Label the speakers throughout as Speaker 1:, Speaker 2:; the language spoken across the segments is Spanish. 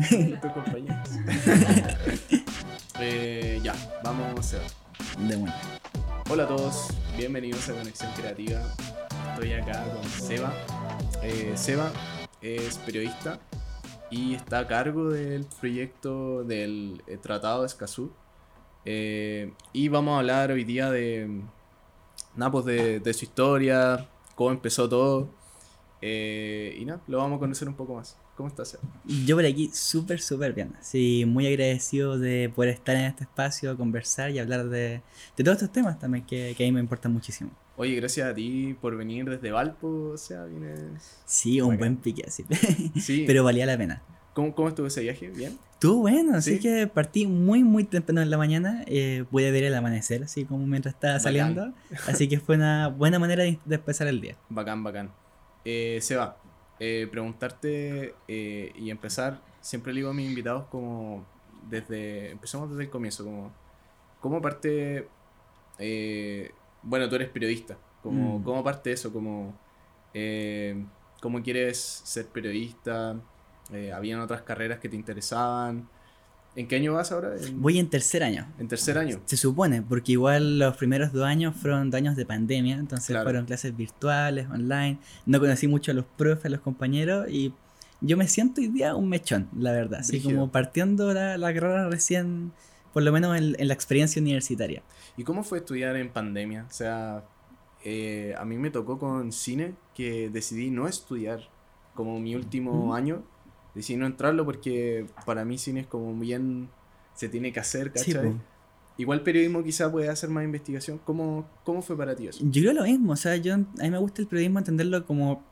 Speaker 1: tus compañeros. Eh, ya, vamos a ver.
Speaker 2: De bueno.
Speaker 1: Hola a todos, bienvenidos a Conexión Creativa. Estoy acá con Seba. Eh, Seba es periodista y está a cargo del proyecto del eh, Tratado de Escazú. Eh, y vamos a hablar hoy día de, nada, pues de, de su historia, cómo empezó todo. Eh, y nada, lo vamos a conocer un poco más. ¿Cómo estás, Seba?
Speaker 2: Yo por aquí súper, súper bien. Sí, muy agradecido de poder estar en este espacio, conversar y hablar de, de todos estos temas también que, que a mí me importan muchísimo.
Speaker 1: Oye, gracias a ti por venir desde Valpo, o sea, vienes...
Speaker 2: Sí, un buen pique así.
Speaker 1: Sí.
Speaker 2: Pero valía la pena.
Speaker 1: ¿Cómo, ¿Cómo estuvo ese viaje? ¿Bien?
Speaker 2: Estuvo bueno, así
Speaker 1: Sí.
Speaker 2: que partí muy, muy temprano en la mañana. Eh, pude ver el amanecer, así como mientras estaba
Speaker 1: Bacán.
Speaker 2: saliendo. Así que fue una buena manera de, de empezar el día.
Speaker 1: Bacán, bacán. Eh, Seba, eh, preguntarte eh, y empezar, siempre le digo a mis invitados como desde, empezamos desde el comienzo, como, ¿cómo parte, eh, bueno, tú eres periodista, como,
Speaker 2: Mm.
Speaker 1: ¿cómo parte eso? Como, eh, ¿Cómo quieres ser periodista? Eh, ¿Habían otras carreras que te interesaban? ¿En qué año vas ahora? ¿En,
Speaker 2: Voy en tercer año.
Speaker 1: en tercer año?
Speaker 2: Se supone, porque igual los primeros dos años fueron dos años de pandemia, entonces
Speaker 1: Claro.
Speaker 2: fueron clases virtuales, online. No conocí mucho a los profes, a los compañeros y yo me siento hoy día un mechón, la verdad. Así como partiendo la, la carrera recién, por lo menos en, en la experiencia universitaria.
Speaker 1: ¿Y cómo fue estudiar en pandemia? O sea, eh, a mí me tocó con cine que decidí no estudiar como mi último
Speaker 2: Ujú.
Speaker 1: año. Decidí no entrarlo porque para mí cine es como bien... Se tiene que hacer,
Speaker 2: Sí,
Speaker 1: ¿cachai?
Speaker 2: po.
Speaker 1: Igual periodismo quizá puede hacer más investigación. ¿Cómo, cómo fue para ti eso?
Speaker 2: Yo creo lo mismo, o sea, yo, a mí me gusta el periodismo entenderlo como,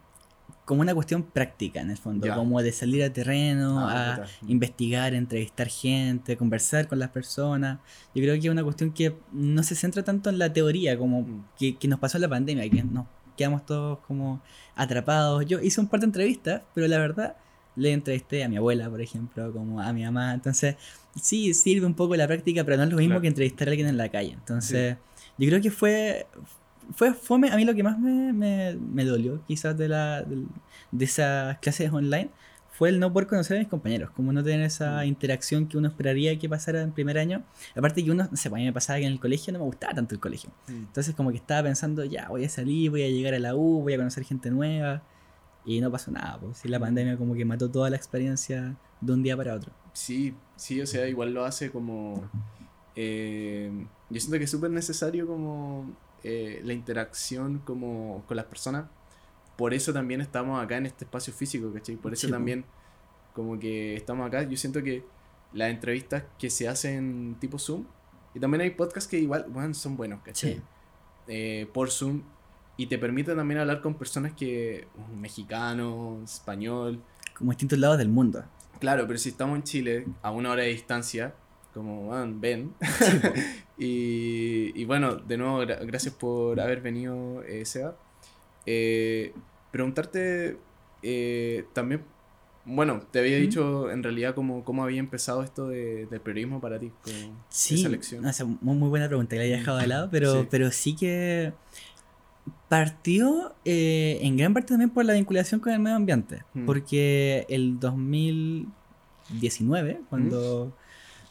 Speaker 2: como una cuestión práctica en el fondo,
Speaker 1: Ya.
Speaker 2: como de salir a terreno,
Speaker 1: Ah,
Speaker 2: a investigar, entrevistar gente, conversar con las personas. Yo creo que es una cuestión que no se centra tanto en la teoría como
Speaker 1: Mm.
Speaker 2: que, que nos pasó en la pandemia, que nos quedamos todos como atrapados. Yo hice un par de entrevistas, pero la verdad le entrevisté a mi abuela, por ejemplo, como a mi mamá. Entonces, sí, sirve un poco la práctica, pero no es lo mismo
Speaker 1: Claro.
Speaker 2: que entrevistar a alguien en la calle. Entonces, yo creo que fue, fue fome. A mí lo que más me, me, me dolió, quizás, de, la, del- de esas clases online, fue el no poder conocer a mis compañeros, como no tener esa
Speaker 1: Mm.
Speaker 2: interacción que uno esperaría que pasara en primer año. Aparte que uno, no sé, pues, a mí me pasaba que en el colegio no me gustaba tanto el colegio. Entonces como que estaba pensando, ya, voy a salir, voy a llegar a la U, voy a conocer gente nueva. Y no pasó nada, pues sí, la pandemia como que mató toda la experiencia de un día para otro.
Speaker 1: Sí, sí, o sea, igual lo hace como... eh, yo siento que es súper necesario como eh, la interacción como con las personas. Por eso también estamos acá en este espacio físico, ¿cachai? Por eso
Speaker 2: Sí,
Speaker 1: también como que estamos acá. Yo siento que las entrevistas que se hacen tipo Zoom, y también hay podcasts que igual, bueno, son buenos, ¿cachai?
Speaker 2: Sí.
Speaker 1: Eh, por Zoom, y te permite también hablar con personas que, mexicano, español,
Speaker 2: Como distintos lados del mundo.
Speaker 1: Claro, pero si estamos en Chile, a una hora de distancia, como bueno, ven. y, y bueno, de nuevo, gra- gracias por haber venido, eh, Seba. Eh, preguntarte eh, también, bueno, te había dicho en realidad cómo, cómo había empezado esto de- del periodismo para ti, como
Speaker 2: Sí,
Speaker 1: esa lección.
Speaker 2: o sea, muy, muy buena pregunta, que la había dejado de lado, pero
Speaker 1: Sí.
Speaker 2: pero sí que partió eh, en gran parte también por la vinculación con el medio ambiente,
Speaker 1: Mm.
Speaker 2: porque el 2019, cuando,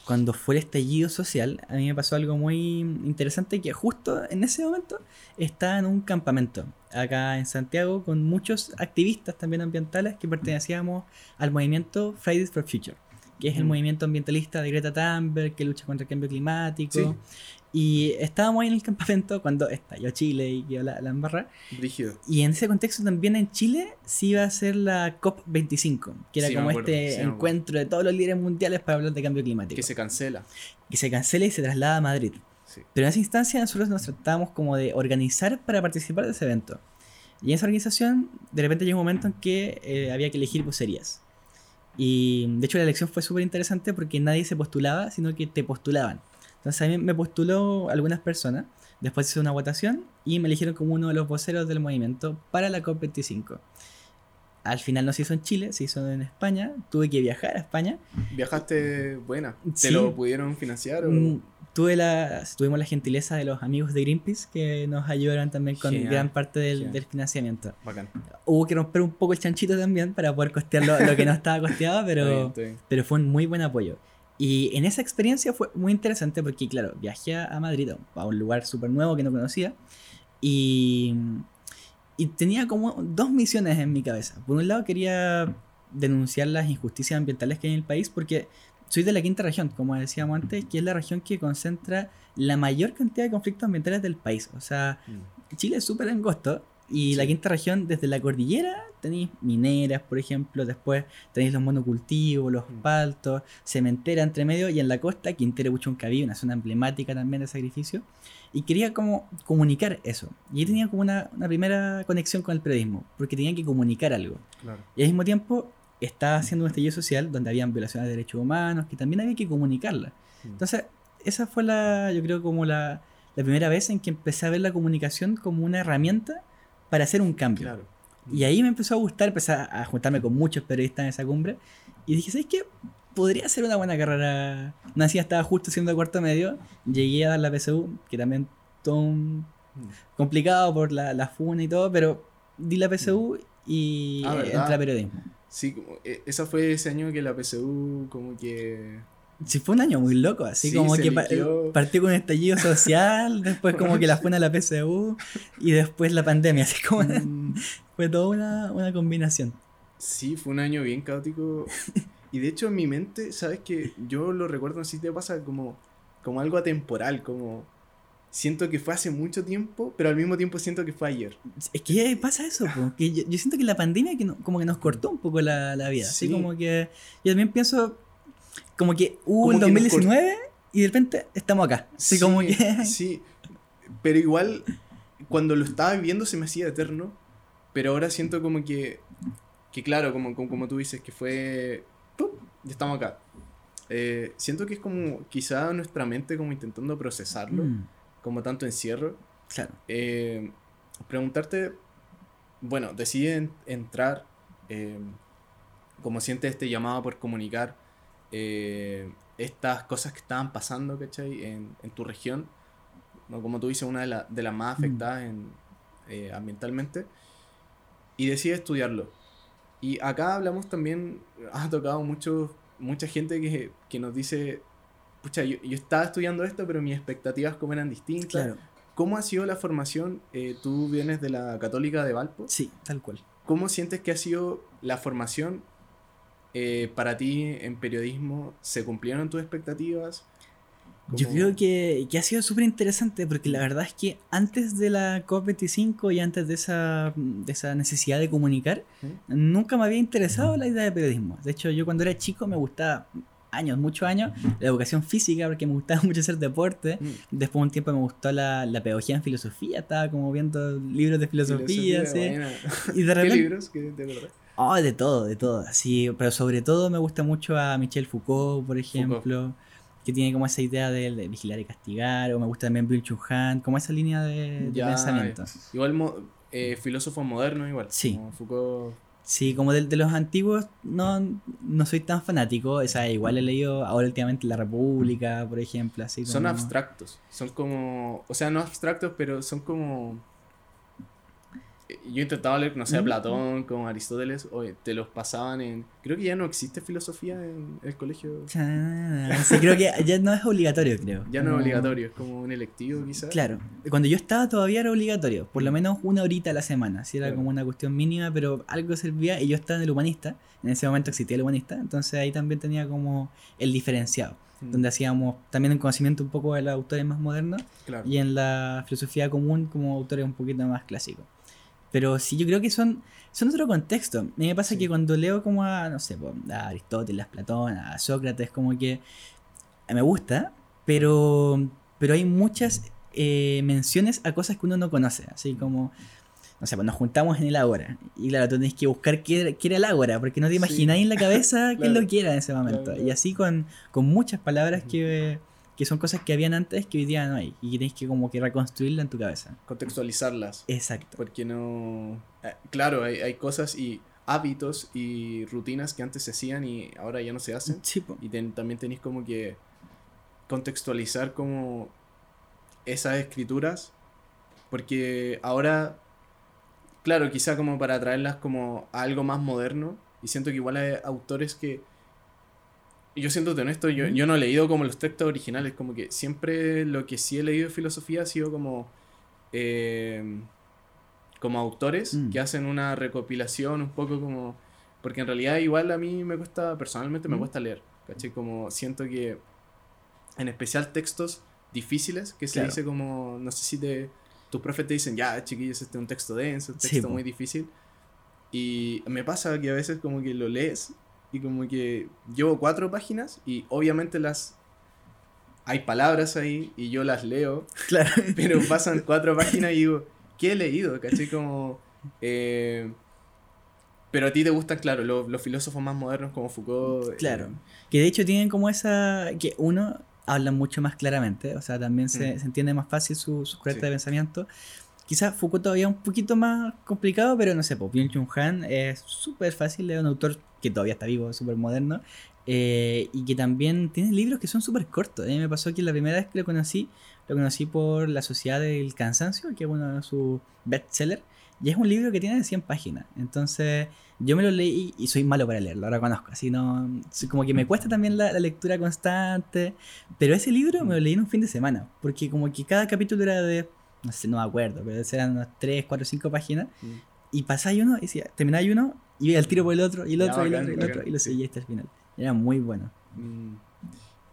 Speaker 2: cuando fue el estallido social, a mí me pasó algo muy interesante que justo en ese momento estaba en un campamento acá en Santiago con muchos activistas también ambientales que pertenecíamos al movimiento Fridays for Future que es el
Speaker 1: Mm.
Speaker 2: movimiento ambientalista de Greta Thunberg, que lucha contra el cambio climático.
Speaker 1: Sí.
Speaker 2: Y estábamos ahí en el campamento cuando estalló Chile y quedó la, la embarra.
Speaker 1: Brígido.
Speaker 2: Y en ese contexto también en Chile se iba a hacer la COP25, que era
Speaker 1: Sí,
Speaker 2: como
Speaker 1: acuerdo,
Speaker 2: este
Speaker 1: sí,
Speaker 2: encuentro de todos los líderes mundiales para hablar de cambio climático.
Speaker 1: Que se cancela.
Speaker 2: Que se cancela y se traslada a Madrid.
Speaker 1: Sí.
Speaker 2: Pero en esa instancia nosotros nos tratábamos como de organizar para participar de ese evento. Y en esa organización, de repente llegó un momento en que eh, había que elegir vocerías. Y de hecho la elección fue súper interesante porque nadie se postulaba, sino que te postulaban. Entonces a mí me postuló algunas personas, después hice una votación y me eligieron como uno de los voceros del movimiento para la COP25. Al final no se hizo en Chile, se hizo en España. Tuve que viajar a España.
Speaker 1: ¿Viajaste buena? ¿Te
Speaker 2: Sí.
Speaker 1: lo pudieron financiar o...?
Speaker 2: Mm, tuve la, tuvimos la gentileza de los amigos de Greenpeace que nos ayudaron también con gran parte del, del financiamiento.
Speaker 1: Bacán.
Speaker 2: Hubo que romper un poco el chanchito también para poder costear lo, lo que no estaba costeado,
Speaker 1: bien,
Speaker 2: pero,
Speaker 1: bien.
Speaker 2: pero fue un muy buen apoyo. Y en esa experiencia fue muy interesante porque, claro, viajé a Madrid, a un lugar súper nuevo que no conocía, y, y tenía como dos misiones en mi cabeza. Por un lado quería denunciar las injusticias ambientales que hay en el país porque soy de la quinta región, como decíamos antes, que es la región que concentra la mayor cantidad de conflictos ambientales del país. O sea,
Speaker 1: Mm.
Speaker 2: Chile es súper angosto y la
Speaker 1: Sí.
Speaker 2: quinta región, desde la cordillera, tenéis mineras, por ejemplo, después tenéis los monocultivos, los
Speaker 1: Mm.
Speaker 2: paltos, cementera entre medio y en la costa, Quintero Puchuncaví, una zona emblemática también de sacrificio. Y quería como comunicar eso. Y tenía como una, una primera conexión con el periodismo, porque tenía que comunicar algo.
Speaker 1: Claro.
Speaker 2: Y al mismo tiempo estaba haciendo un estallido social donde habían violaciones de derechos humanos que también había que comunicarla.
Speaker 1: Mm.
Speaker 2: Entonces, esa fue la, yo creo, como la, la primera vez en que empecé a ver la comunicación como una herramienta para hacer un cambio.
Speaker 1: Claro.
Speaker 2: Y ahí me empezó a gustar, empecé a juntarme con muchos periodistas en esa cumbre y dije, ¿sabes qué? Podría ser una buena carrera. Nací estaba justo haciendo cuarto medio, llegué a dar la PSU, que también todo un
Speaker 1: Mm.
Speaker 2: complicado por la, la funa y todo, pero di la PSU y
Speaker 1: Ah,
Speaker 2: entré a periodismo.
Speaker 1: Sí, como, eh, esa fue ese año que la PSU como que...
Speaker 2: Sí, fue un año muy loco, así
Speaker 1: Sí,
Speaker 2: como que pa- partió con un estallido social, después como que la funa a la PSU y después la pandemia, así como
Speaker 1: Mm,
Speaker 2: fue toda una, una combinación.
Speaker 1: Sí, fue un año bien caótico. Y de hecho en mi mente, ¿sabes que Yo lo recuerdo así te pasa como, como algo atemporal, como... Siento que fue hace mucho tiempo, pero al mismo tiempo siento que fue ayer.
Speaker 2: Es que pasa eso, po, que yo, yo siento que la pandemia que no- como que nos cortó un poco la, la vida. Así
Speaker 1: Sí.
Speaker 2: como que yo también pienso como que hubo
Speaker 1: Como
Speaker 2: el
Speaker 1: que nos
Speaker 2: 2019 y de repente estamos acá. Así
Speaker 1: Sí,
Speaker 2: como que...
Speaker 1: Sí, pero igual cuando lo estaba viviendo se me hacía eterno, pero ahora siento como que, que claro, como, como, como tú dices, que fue... ¡pum! Ya estamos acá. Eh, siento que es como quizá nuestra mente como intentando procesarlo,
Speaker 2: Mm,
Speaker 1: como tanto encierro.
Speaker 2: claro.
Speaker 1: Eh, preguntarte, bueno, decides en- entrar, eh, como sientes este llamado por comunicar eh, estas cosas que estaban pasando, ¿cachai? En, en tu región, ¿no? como tú dices, una de, la- de las más
Speaker 2: Mm.
Speaker 1: afectadas en, eh, ambientalmente, y decides estudiarlo. Y acá hablamos también, ha tocado mucho, mucha gente que, que nos dice, pucha, yo, yo estaba estudiando esto, pero mis expectativas como eran distintas.
Speaker 2: Claro.
Speaker 1: ¿Cómo ha sido la formación? Eh, tú vienes de la Católica de Valpo.
Speaker 2: Sí, tal cual.
Speaker 1: ¿Cómo sientes que ha sido la formación eh, para ti en periodismo? ¿Se cumplieron tus expectativas?
Speaker 2: Yo
Speaker 1: ¿Cómo-
Speaker 2: creo que, que ha sido súper interesante porque la verdad es que antes de la COP25 y antes de esa, de esa necesidad de comunicar,
Speaker 1: ¿Mm?
Speaker 2: nunca me había interesado la idea de periodismo. De hecho, yo cuando era chico me gustaba años, muchos años, la educación física porque me gustaba mucho hacer deporte.
Speaker 1: Mm.
Speaker 2: Después de un tiempo me gustó la, la pedagogía en filosofía, estaba como viendo libros de filosofía. Y de
Speaker 1: ¿Qué
Speaker 2: repente...
Speaker 1: libros? ¿Qué, de verdad?
Speaker 2: Oh, de todo, de todo. Sí, pero sobre todo me gusta mucho a Michel Foucault, por ejemplo, que tiene como esa idea de, de vigilar y castigar, o me gusta también Bill Han, como esa línea de, de pensamiento.
Speaker 1: Igual mo- eh, filósofos modernos igual.
Speaker 2: Sí.
Speaker 1: Como Foucault.
Speaker 2: Sí, como de, de los antiguos no, no soy tan fanático, o sea, igual he leído ahora últimamente La República, por ejemplo, así
Speaker 1: Son abstractos. Son como. O sea, no abstractos, pero son como. Yo intentaba leer, no sé, a. Platón, como Aristóteles, oye, te los pasaban en. Creo que ya no existe filosofía en el colegio.
Speaker 2: Sí, creo que ya no es obligatorio, creo.
Speaker 1: Ya no es obligatorio, es como un electivo quizás.
Speaker 2: Claro, cuando yo estaba todavía era obligatorio, por lo menos una horita a la semana, si era
Speaker 1: Claro.
Speaker 2: como una cuestión mínima, pero algo servía y yo estaba en el humanista, en ese momento existía el humanista, entonces ahí también tenía como el diferenciado, donde hacíamos también un conocimiento un poco de los autores más modernos
Speaker 1: Claro.
Speaker 2: y en la filosofía común como autores un poquito más clásicos. Pero sí, yo creo que son, son otro contexto. Me pasa
Speaker 1: Sí.
Speaker 2: que cuando leo como a, no sé, a Aristóteles, a Platón, a Sócrates, como que me gusta, pero, pero hay muchas eh, menciones a cosas que uno no conoce. Así como, no sé, pues nos juntamos en el Ágora. Y claro, tú tenés que buscar qué, era- qué era el Ágora, porque no te
Speaker 1: Sí.
Speaker 2: imagináis en la cabeza quién
Speaker 1: Claro.
Speaker 2: lo quiera en ese momento.
Speaker 1: Claro,
Speaker 2: Y así con, con muchas palabras que, que son cosas que habían antes que hoy día no hay. Y tenés que como que reconstruirla en tu cabeza.
Speaker 1: Contextualizarlas.
Speaker 2: Exacto.
Speaker 1: Porque no. eh, claro, hay, hay cosas y hábitos y rutinas que antes se hacían y ahora ya no se hacen.
Speaker 2: Sí.
Speaker 1: Y ten- también tenéis como que contextualizar como esas escrituras, porque ahora, claro, quizá como para traerlas como a algo más moderno, y siento que igual hay autores que... Yo siento honesto, yo, yo no he leído como los textos originales, como que siempre lo que sí he leído de filosofía ha sido como... eh, como autores
Speaker 2: Mm.
Speaker 1: que hacen una recopilación un poco como... Porque en realidad igual a mí me cuesta, personalmente me
Speaker 2: Mm.
Speaker 1: cuesta leer, ¿cachai? Como siento que en especial textos difíciles, que se dice como, no sé si te, tus profes te dicen, ya chiquillos, este es un texto denso, un
Speaker 2: Sí,
Speaker 1: texto
Speaker 2: po.
Speaker 1: muy difícil. Y me pasa que a veces como que lo lees y como que llevo cuatro páginas y obviamente las... Hay palabras ahí y yo las leo,
Speaker 2: Claro.
Speaker 1: pero pasan cuatro páginas y digo, ¿qué he leído? ¿Cachai? Como... eh, pero a ti te gustan, claro, los, los filósofos más modernos como Foucault. eh,
Speaker 2: Claro. Que de hecho tienen como esa. que uno habla mucho más claramente, o sea, también se,
Speaker 1: Mm.
Speaker 2: se entiende más fácil su, su corriente
Speaker 1: Sí.
Speaker 2: de pensamiento. Quizás Foucault todavía un poquito más complicado, pero no sé, pues Byung-Chul Han es súper fácil, es un autor que todavía está vivo, súper moderno, eh, y que también tiene libros que son súper cortos. A mí me pasó que la primera vez que lo conocí, lo conocí por La Sociedad del Cansancio, que es uno de sus bestsellers, y es un libro que tiene 100 páginas. Entonces, yo me lo leí y soy malo para leerlo, ahora conozco. Así no. Como que me cuesta también la, la lectura constante. Pero ese libro me lo leí en un fin de semana. Porque como que cada capítulo era de. No sé, no me acuerdo, pero eran unas 3, 4, 5 páginas.
Speaker 1: Mm.
Speaker 2: Y pasáis uno, y decía, termináis uno, y al tiro por el otro, y el otro, y el
Speaker 1: bacán,
Speaker 2: otro, y el otro,
Speaker 1: bacán,
Speaker 2: y lo
Speaker 1: sí.
Speaker 2: seguí hasta el final. Era muy bueno.
Speaker 1: Mm.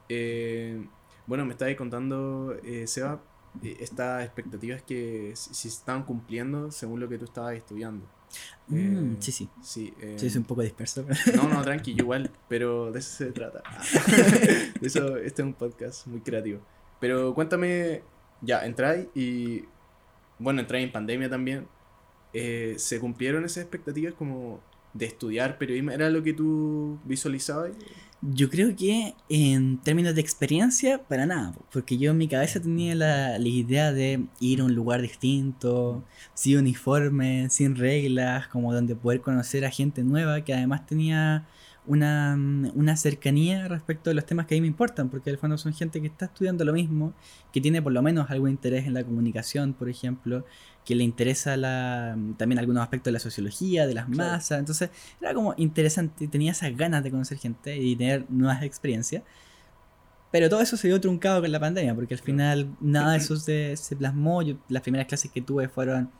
Speaker 1: Eh, bueno, me estabas contando, eh, Seba, eh, estas expectativas que si, estaban cumpliendo según lo que tú estabas estudiando.
Speaker 2: Mm,
Speaker 1: Eh,
Speaker 2: sí, sí.
Speaker 1: Sí, eh,
Speaker 2: Sí, soy un poco disperso. pero-
Speaker 1: No, no, tranqui, igual, pero de eso se trata. De eso, este es un podcast muy creativo. Pero cuéntame, ya, entráis y, bueno, entráis en pandemia también. Eh, ¿Se cumplieron esas expectativas como de estudiar periodismo? ¿Era lo que tú visualizabas?
Speaker 2: Yo creo que en términos de experiencia, para nada, po, porque yo en mi cabeza tenía la, la idea de ir a un lugar distinto, sin uniforme, sin reglas, como donde poder conocer a gente nueva que además tenía una, una cercanía respecto de los temas que a mí me importan, porque al fondo son gente que está estudiando lo mismo, que tiene por lo menos algún interés en la comunicación, por ejemplo, que le interesa la, también algunos aspectos de la sociología, de las
Speaker 1: Claro.
Speaker 2: masas, entonces era como interesante, tenía esas ganas de conocer gente y tener nuevas experiencias. Pero todo eso se dio truncado con la pandemia, porque al
Speaker 1: Claro.
Speaker 2: final nada de eso se, se plasmó. Yo, las primeras clases que tuve fueron...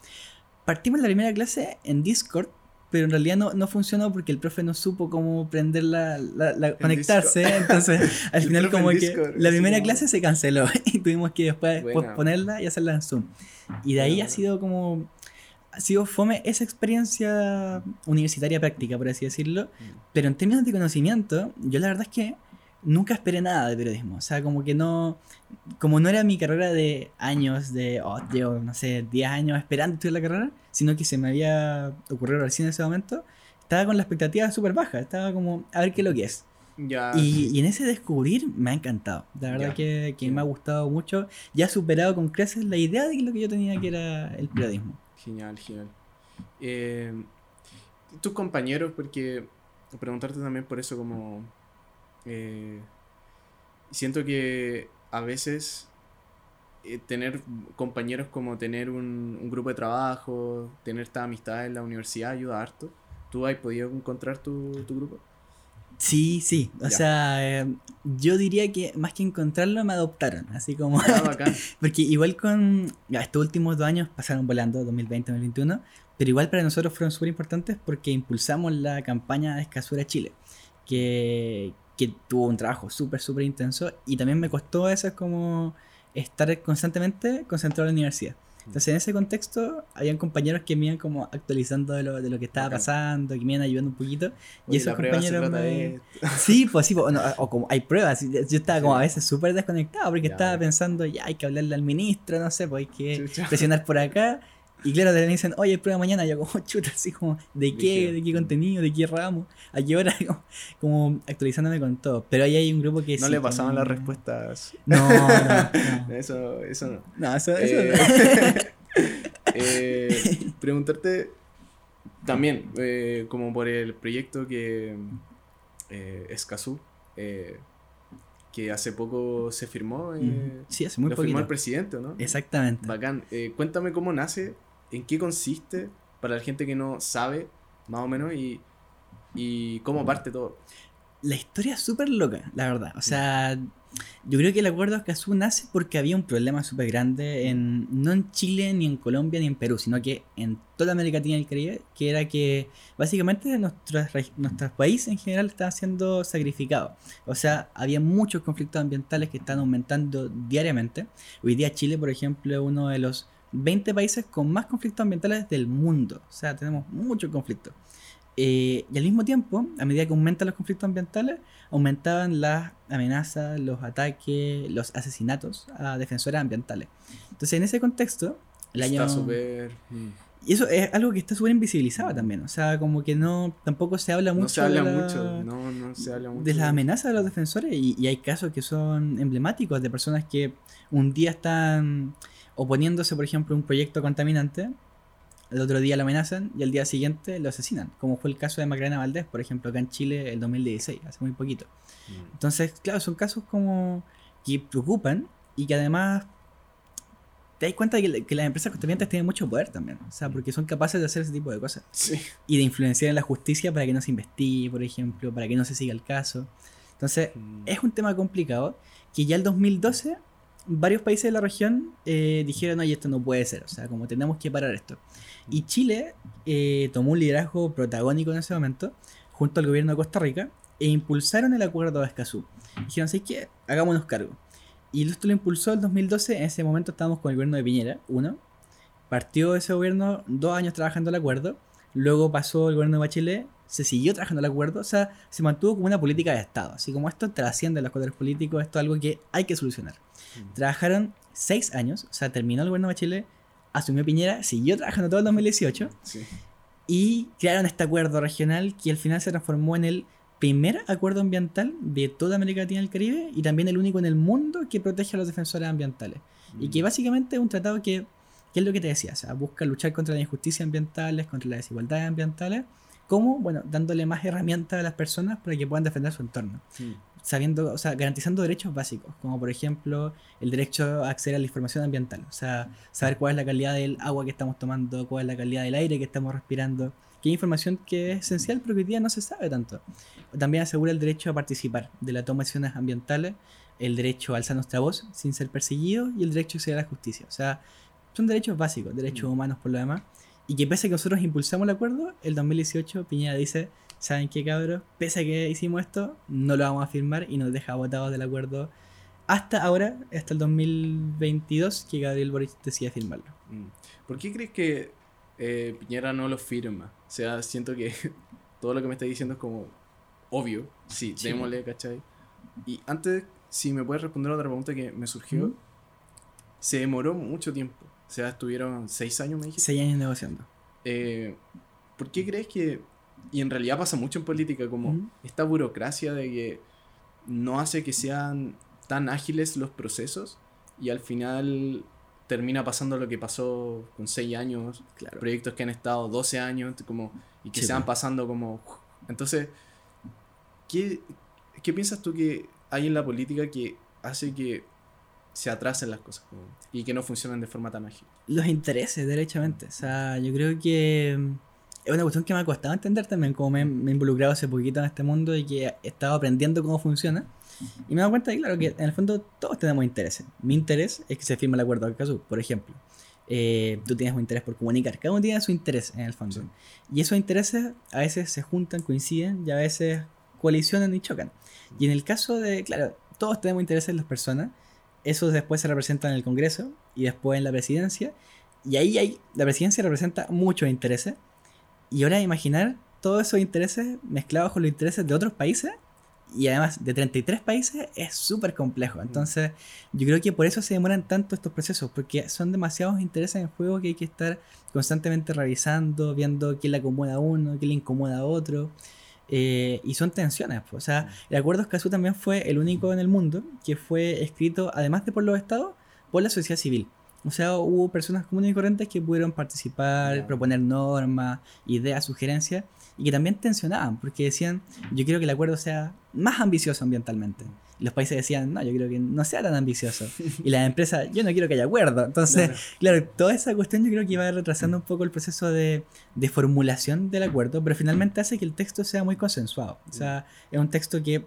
Speaker 2: Partimos la primera clase en Discord, pero en realidad no, no funcionó porque el profe no supo cómo prender la, la- la- conectarse. Entonces, al final como que
Speaker 1: Discord,
Speaker 2: la primera
Speaker 1: como-
Speaker 2: clase se canceló y tuvimos que después posponerla y hacerla en Zoom. Y de ahí ha sido como... Ha sido fome esa experiencia universitaria práctica, por así decirlo. Pero en términos de conocimiento, yo la verdad es que nunca esperé nada de periodismo. O sea, como que no. Como no era mi carrera de años, de. Oh, llevo, no sé, 10 años esperando estudiar la carrera, sino que se me había ocurrido recién en ese momento, estaba con la expectativa súper baja. Estaba como, a ver qué es lo que es.
Speaker 1: Ya,
Speaker 2: Y, y en ese descubrir me ha encantado. La verdad
Speaker 1: Ya.
Speaker 2: que, que me ha gustado mucho. Ya ha superado con creces la idea de lo que yo tenía que era el periodismo.
Speaker 1: Genial, genial. Eh, tus compañeros, porque preguntarte también por eso como... eh, siento que a veces eh, tener compañeros como tener un, un grupo de trabajo, tener esta amistad en la universidad ayuda harto. ¿Tú has podido encontrar tu, tu grupo?
Speaker 2: Sí, sí. O
Speaker 1: Ya.
Speaker 2: sea, eh, yo diría que más que encontrarlo, me adoptaron. Así como.
Speaker 1: Ah.
Speaker 2: Porque igual con. Ya, estos últimos dos años pasaron volando, 2020-2021. Pero igual para nosotros fueron súper importantes porque impulsamos la campaña de Escasura Chile. Que, que tuvo un trabajo súper, súper intenso. Y también me costó eso, es como estar constantemente concentrado en la universidad. Entonces en ese contexto habían compañeros que me iban como actualizando de lo, de lo que estaba pasando, que me iban ayudando un poquito. Y esos compañeros me...
Speaker 1: de-
Speaker 2: Sí, pues sí, pues, no, o como hay pruebas. Yo estaba como
Speaker 1: Sí.
Speaker 2: a veces súper desconectado porque
Speaker 1: Ya,
Speaker 2: estaba pensando, ya hay que hablarle al ministro, no sé, pues hay que
Speaker 1: Chucha.
Speaker 2: presionar por acá. Y claro, te dicen, oye, hay prueba mañana. Yo como, chuta, así como, ¿de qué? ¿De qué contenido? ¿De qué ramo? ¿A qué hora? Como, actualizándome con todo. Pero ahí hay un grupo que
Speaker 1: No
Speaker 2: sí,
Speaker 1: le pasaban
Speaker 2: no-
Speaker 1: las respuestas.
Speaker 2: No, no, no.
Speaker 1: Eso, eso no.
Speaker 2: No, eso, eso
Speaker 1: Eh, eh, preguntarte también, eh, como por el proyecto que Escazú, que hace poco se firmó.
Speaker 2: Mm, Sí, hace muy
Speaker 1: lo firmó
Speaker 2: poquito.
Speaker 1: el presidente, ¿no?
Speaker 2: Exactamente.
Speaker 1: Bacán. Cuéntame cómo nace, en qué consiste, para la gente que no sabe, más o menos, y, y cómo parte todo.
Speaker 2: La historia es súper loca, la verdad. O sea, yo creo que el acuerdo Escazú nace porque había un problema súper grande, en, no en Chile, ni en Colombia, ni en Perú, sino que en toda América Latina y el Caribe, que era que básicamente nuestros, nuestros países en general estaban siendo sacrificados. O sea, había muchos conflictos ambientales que están aumentando diariamente. Hoy día Chile, por ejemplo, es uno de los 20 países con más conflictos ambientales del mundo. O sea, tenemos muchos conflictos. Eh, y al mismo tiempo, a medida que aumentan los conflictos ambientales, aumentaban las amenazas, los ataques, los asesinatos a defensores ambientales. Entonces, en ese contexto, el año...
Speaker 1: Está súper... mm,
Speaker 2: Y eso es algo que está súper invisibilizado también. O sea, como que no tampoco se habla mucho,
Speaker 1: No se habla
Speaker 2: de, la-
Speaker 1: mucho, no, no se habla mucho.
Speaker 2: de las amenazas de los defensores. Y, y hay casos que son emblemáticos de personas que un día están oponiéndose, por ejemplo, a un proyecto contaminante. El otro día lo amenazan y al día siguiente lo asesinan, como fue el caso de Macarena Valdés, por ejemplo, acá en Chile el 2016, hace muy poquito.
Speaker 1: Mm.
Speaker 2: Entonces, claro, son casos como que preocupan y que además te das cuenta de que, que las empresas contaminantes tienen mucho poder también, o sea, porque son capaces de hacer ese tipo de cosas
Speaker 1: Sí.
Speaker 2: y de influenciar en la justicia para que no se investigue, por ejemplo, para que no se siga el caso. Entonces,
Speaker 1: Mm.
Speaker 2: es un tema complicado que ya el 2012 varios países de la región eh, dijeron, oye, esto no puede ser, o sea, como tenemos que parar esto. Y Chile eh, tomó un liderazgo protagónico en ese momento, junto al gobierno de Costa Rica, e impulsaron el acuerdo de Escazú. Dijeron, ¿sabes qué? Hagámonos cargo. Y esto lo impulsó el 2012, en ese momento estábamos con el gobierno de Piñera, uno. Partió ese gobierno dos años trabajando el acuerdo, luego pasó el gobierno de Bachelet, se siguió trabajando el acuerdo, o sea, se mantuvo como una política de Estado. Así como esto trasciende los cuadros políticos, esto es algo que hay que solucionar.
Speaker 1: Mm.
Speaker 2: Trabajaron seis años, o sea, terminó el gobierno de Bachelet, asumió Piñera, siguió trabajando todo el 2018
Speaker 1: Sí.
Speaker 2: y crearon este acuerdo regional que al final se transformó en el primer acuerdo ambiental de toda América Latina y el Caribe y también el único en el mundo que protege a los defensores ambientales. Y que
Speaker 1: Mm.
Speaker 2: básicamente es un tratado que, que es lo que te decía, o sea, busca luchar contra las injusticias ambientales, contra las desigualdades ambientales, como, bueno, dándole más herramientas a las personas para que puedan defender su entorno
Speaker 1: Mm.
Speaker 2: sabiendo, o sea, garantizando derechos básicos, como por ejemplo el derecho a acceder a la información ambiental, o sea, saber cuál es la calidad del agua que estamos tomando, cuál es la calidad del aire que estamos respirando, que es información que es esencial pero que hoy día no se sabe tanto. También asegura el derecho a participar de la toma de decisiones ambientales, el derecho a alzar nuestra voz sin ser perseguido y el derecho a acceder a la justicia. O sea, son derechos básicos, derechos
Speaker 1: Mm.
Speaker 2: humanos por lo demás. Y que pese a que nosotros impulsamos el acuerdo, el 2018 Piñera dice, ¿saben qué cabros? Pese a que hicimos esto, no lo vamos a firmar y nos deja votados del acuerdo hasta ahora, hasta el 2022, que Gabriel Boric decide firmarlo.
Speaker 1: Mm. ¿Por qué crees que eh, Piñera no lo firma? O sea, siento que todo lo que me está diciendo es como obvio. Sí,
Speaker 2: Sí.
Speaker 1: démosle, ¿cachai? Y antes, si me puedes responder a otra pregunta que me surgió, se demoró mucho tiempo. O sea, estuvieron seis años, me dijiste.
Speaker 2: Seis años negociando.
Speaker 1: Eh, ¿Por qué crees que.? Y en realidad pasa mucho en política, como esta burocracia de que no hace que sean tan ágiles los procesos y al final termina pasando lo que pasó con 6 años,
Speaker 2: Claro.
Speaker 1: proyectos que han estado 12 años como, y que
Speaker 2: Sí,
Speaker 1: se van pasando como... Entonces, ¿qué, ¿qué piensas tú que hay en la política que hace que se atrasen las cosas como- y que no funcionen de forma tan ágil?
Speaker 2: Los intereses, derechamente. O sea, yo creo que mm, es una cuestión que me ha costado entender también, como me, me he involucrado hace poquito en este mundo y que he estado aprendiendo cómo funciona. Y me he dado cuenta de, claro, que en el fondo todos tenemos intereses. Mi interés es que se firme el acuerdo de Escazú, por ejemplo. Eh, tú tienes un interés por comunicar. Cada uno tiene su interés en el fondo.
Speaker 1: Sí.
Speaker 2: Y esos intereses a veces se juntan, coinciden y a veces colisionan y chocan. Y en el caso de, claro, todos tenemos intereses en las personas. Eso después se representa en el Congreso y después en la presidencia. Y ahí hay, la presidencia representa muchos intereses. Y ahora imaginar todos esos intereses mezclados con los intereses de otros países y además de 33 países es súper complejo. Entonces, yo creo que por eso se demoran tanto estos procesos, porque son demasiados intereses en juego que hay que estar constantemente revisando, viendo qué le acomoda a uno, qué le incomoda a otro. Eh, y son tensiones. pues. O sea, el Acuerdo Escazú también fue el único en el mundo que fue escrito, además de por los estados, por la sociedad civil. O sea, hubo personas comunes y corrientes que pudieron participar, proponer normas, ideas, sugerencias, y que también tensionaban, porque decían, yo quiero que el acuerdo sea más ambicioso ambientalmente. Y los países decían, no, yo quiero que no sea tan ambicioso. Y las empresas, yo no quiero que haya acuerdo. Entonces,
Speaker 1: Claro.
Speaker 2: claro, toda esa cuestión yo creo que iba retrasando un poco el proceso de, de formulación del acuerdo, pero finalmente hace que el texto sea muy consensuado. O sea, es un texto que,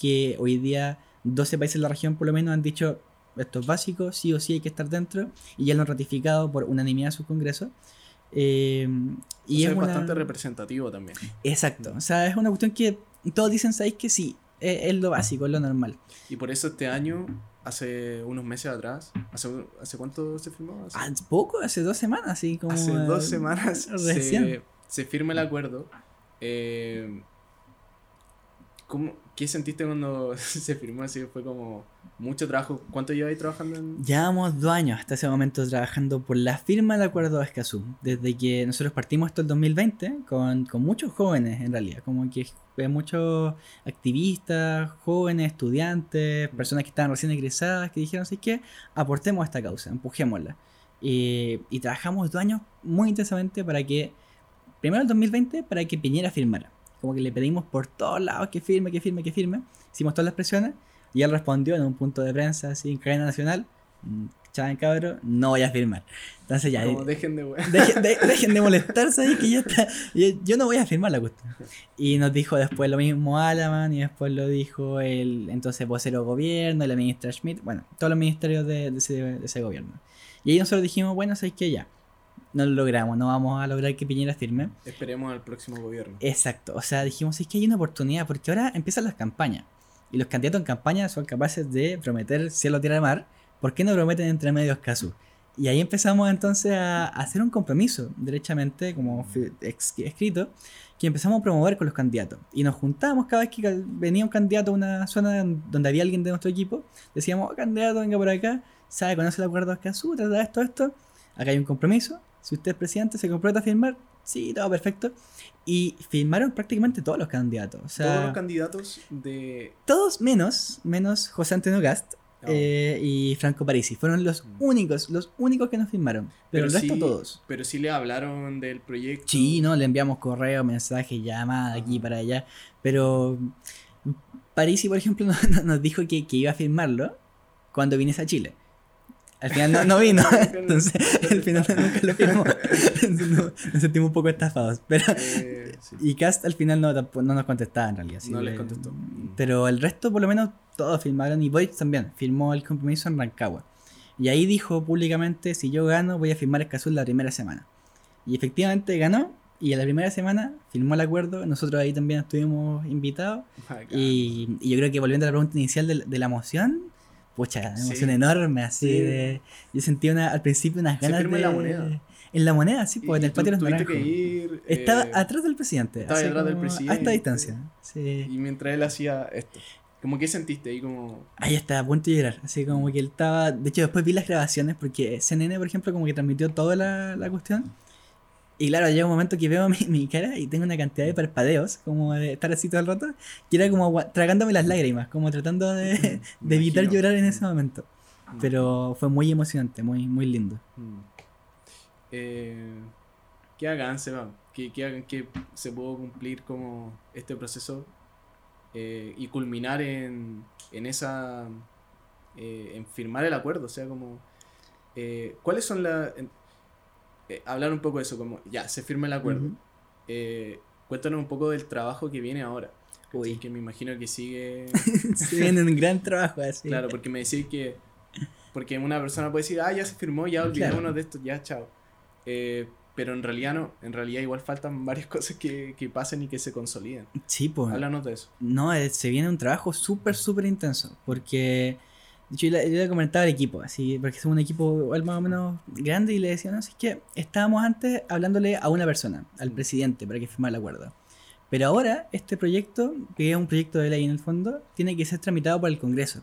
Speaker 2: que hoy día 12 países de la región por lo menos han dicho esto es básico, sí o sí hay que estar dentro, y ya lo han ratificado por unanimidad en su congreso. Eh,
Speaker 1: Y es
Speaker 2: es una-
Speaker 1: bastante representativo también.
Speaker 2: Exacto, o sea, es una cuestión que todos dicen, ¿sabéis que sí? Es, es lo básico, es lo normal.
Speaker 1: Y por eso este año, hace unos meses atrás, ¿hace, hace cuánto se firmó? Hace,
Speaker 2: Hace poco, hace dos semanas, así como...
Speaker 1: hace dos semanas
Speaker 2: Recién.
Speaker 1: se, se firma el acuerdo. Eh, ¿cómo- ¿Qué sentiste cuando se firmó? Así fue como mucho trabajo. ¿Cuánto lleváis trabajando en...?
Speaker 2: Llevamos dos años hasta ese momento trabajando por la firma del acuerdo de Escazú. Desde que nosotros partimos esto el 2020 con, con muchos jóvenes en realidad, como que eh, muchos activistas, jóvenes, estudiantes, personas que estaban recién egresadas, que dijeron, así que aportemos a esta causa, empujémosla. Y, y trabajamos dos años muy intensamente para que, primero el 2020, para que Piñera firmara. Como que le pedimos por todos lados que firme, que firme, que firme. Hicimos todas las presiones y él respondió en un punto de prensa, así en cadena nacional, "Mm, chaval cabro, no voy a firmar. Entonces ya,
Speaker 1: Como
Speaker 2: eh,
Speaker 1: dejen de...
Speaker 2: dejen, de, dejen de molestarse ahí que ya está. Yo, yo no voy a firmar la cuestión. Y nos dijo después lo mismo Alaman y después lo dijo el entonces vocero gobierno la ministra Schmidt, bueno, todos los ministerios de, de ese, de ese gobierno. Y ahí nosotros dijimos, bueno, ¿sabes qué? Ya, no lo logramos, no vamos a lograr que Piñera firme.
Speaker 1: Esperemos al próximo gobierno.
Speaker 2: Exacto, o sea, dijimos, es que hay una oportunidad, porque ahora empiezan las campañas. Y los candidatos en campaña son capaces de prometer cielo, tierra y mar. ¿Por qué no prometen entre medios Escazú? Y ahí empezamos entonces a, hacer un compromiso, derechamente, como escrito, que empezamos a promover con los candidatos. Y nos juntábamos cada vez que venía un candidato a una zona don- donde había alguien de nuestro equipo, decíamos, "Oh, candidato, venga por acá, sabe, conoce el acuerdo de Escazú, trata de esto, esto. Acá hay un compromiso. Si usted es presidente, se compromete a firmar. Sí, todo perfecto. Y firmaron prácticamente todos los candidatos. O sea,
Speaker 1: Todos los candidatos de...
Speaker 2: todos menos, menos José Antonio Gast
Speaker 1: Oh.
Speaker 2: eh, y Franco Parisi. Fueron los
Speaker 1: Mm.
Speaker 2: únicos, los únicos que nos firmaron. Pero, el resto
Speaker 1: sí,
Speaker 2: todos.
Speaker 1: Pero sí le hablaron del proyecto.
Speaker 2: Sí, no, le enviamos correo, mensajes, llamadas de aquí para allá. Pero Parisi, por ejemplo, nos dijo que, que iba a firmarlo cuando viniese a Chile. Al final no, no vino, entonces al final nunca lo firmó. Nos sentimos un poco estafados. Pero,
Speaker 1: Eh, sí.
Speaker 2: y Cast al final no, no nos contestaba en realidad.
Speaker 1: No les
Speaker 2: le-
Speaker 1: contestó.
Speaker 2: Pero el resto, por lo menos, todos firmaron. Y Boyd también firmó el compromiso en Rancagua. Y ahí dijo públicamente: si yo gano, voy a firmar Escazú la primera semana. Y efectivamente ganó. Y en la primera semana firmó el acuerdo. Nosotros ahí también estuvimos invitados.
Speaker 1: Bacán.
Speaker 2: Y, y yo creo que volviendo a la pregunta inicial de, de la emoción, pucha,
Speaker 1: Sí.
Speaker 2: emoción enorme, así
Speaker 1: Sí.
Speaker 2: de. Yo sentí una, al principio unas ganas de.
Speaker 1: en la moneda.
Speaker 2: En la moneda, sí, pues en el patio de los naranjos.
Speaker 1: ir,
Speaker 2: Estaba
Speaker 1: eh,
Speaker 2: atrás del presidente.
Speaker 1: estaba detrás del
Speaker 2: como A
Speaker 1: presidente.
Speaker 2: esta distancia. Sí.
Speaker 1: Y mientras él hacía esto. Como que sentiste ahí como...
Speaker 2: Ahí estaba a punto de llorar. Así como que él estaba. De hecho, después vi las grabaciones porque CNN, por ejemplo, como que transmitió toda la, la cuestión. Y claro, llega un momento que veo mi, mi cara y tengo una cantidad de parpadeos, como de estar así todo el rato, que era como tragándome las lágrimas, como tratando de, de evitar llorar en ese momento. Pero fue muy emocionante, muy, muy lindo.
Speaker 1: Mm. Eh, que hagan, Seba, que, que hagan que se pudo cumplir como este proceso eh, y culminar en, en esa eh, en firmar el acuerdo, o sea, como eh, ¿cuáles son las hablar un poco de eso, como ya, se firma el acuerdo. Eh, cuéntanos un poco del trabajo que viene ahora.
Speaker 2: Uy.
Speaker 1: Que me imagino que sigue.
Speaker 2: Se viene un gran trabajo así.
Speaker 1: Claro, porque me decís que. Porque una persona puede decir, ah, ya se firmó, ya olvidémonos
Speaker 2: Claro.
Speaker 1: de esto, ya, chao. Eh, pero en realidad no, en realidad igual faltan varias cosas que, que pasen y que se consoliden.
Speaker 2: Sí, pues.
Speaker 1: Háblanos de eso.
Speaker 2: No, eh, se viene un trabajo súper, súper intenso. Porque yo le, yo le comentaba al equipo, así, porque somos un equipo igual más o menos grande y le decía, no, si es que estábamos antes hablándole a una persona, al
Speaker 1: Mm.
Speaker 2: presidente, para que firmara el acuerdo. Pero ahora, este proyecto, que es un proyecto de ley en el fondo, tiene que ser tramitado por el Congreso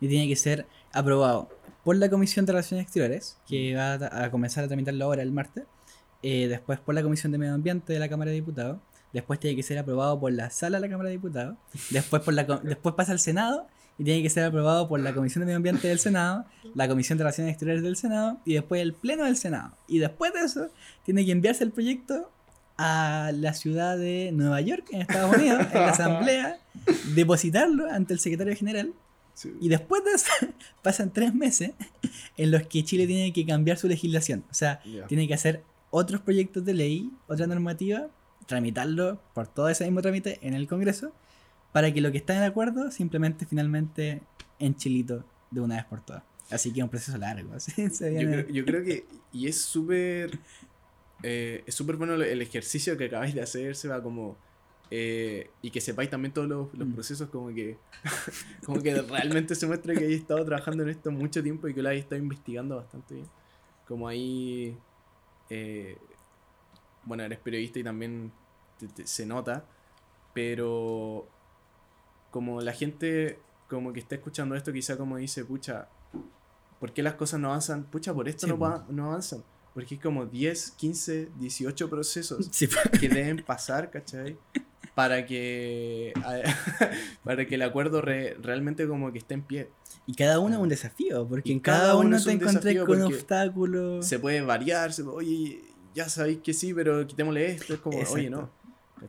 Speaker 2: y tiene que ser aprobado por la Comisión de Relaciones Exteriores, que va a, a comenzar a tramitarlo ahora el martes, eh, después por la Comisión de Medio Ambiente de la Cámara de Diputados, después tiene que ser aprobado por la Sala de la Cámara de Diputados, después, por la, después pasa al Senado y tiene que ser aprobado por la Comisión de Medio Ambiente del Senado, la Comisión de Relaciones Exteriores del Senado y después el Pleno del Senado. Y después de eso, tiene que enviarse el proyecto a la ciudad de Nueva York, en Estados Unidos, en la Asamblea, depositarlo ante el secretario general. Y después de eso, pasan tres meses en los que Chile tiene que cambiar su legislación. O sea, tiene que hacer otros proyectos de ley, otra normativa, tramitarlo por todo ese mismo trámite en el Congreso, para que lo que está en acuerdo simplemente finalmente en Chilito de una vez por todas. Así que es un proceso largo.
Speaker 1: yo, creo, que, y es súper, eh, es súper bueno el ejercicio que acabáis de hacer, se va como... Eh, y que sepáis también todos los, los mm. procesos como que como que realmente se muestra que hayáis estado trabajando en esto mucho tiempo y que lo hayáis estado investigando bastante bien como ahí eh, bueno eres periodista y también se nota pero como la gente como que está escuchando esto quizá como dice pucha ¿por qué las cosas no avanzan? pucha por esto no, no avanzan porque hay como 10, 15, 18 procesos que deben pasar, ¿cachai? para que para que el acuerdo realmente como que esté en pie.
Speaker 2: Y cada uno es un desafío, porque en cada, uno, te encontré con obstáculos.
Speaker 1: Se puede variar, oye, ya sabéis que sí, pero quitémosle esto, es como, oye, no.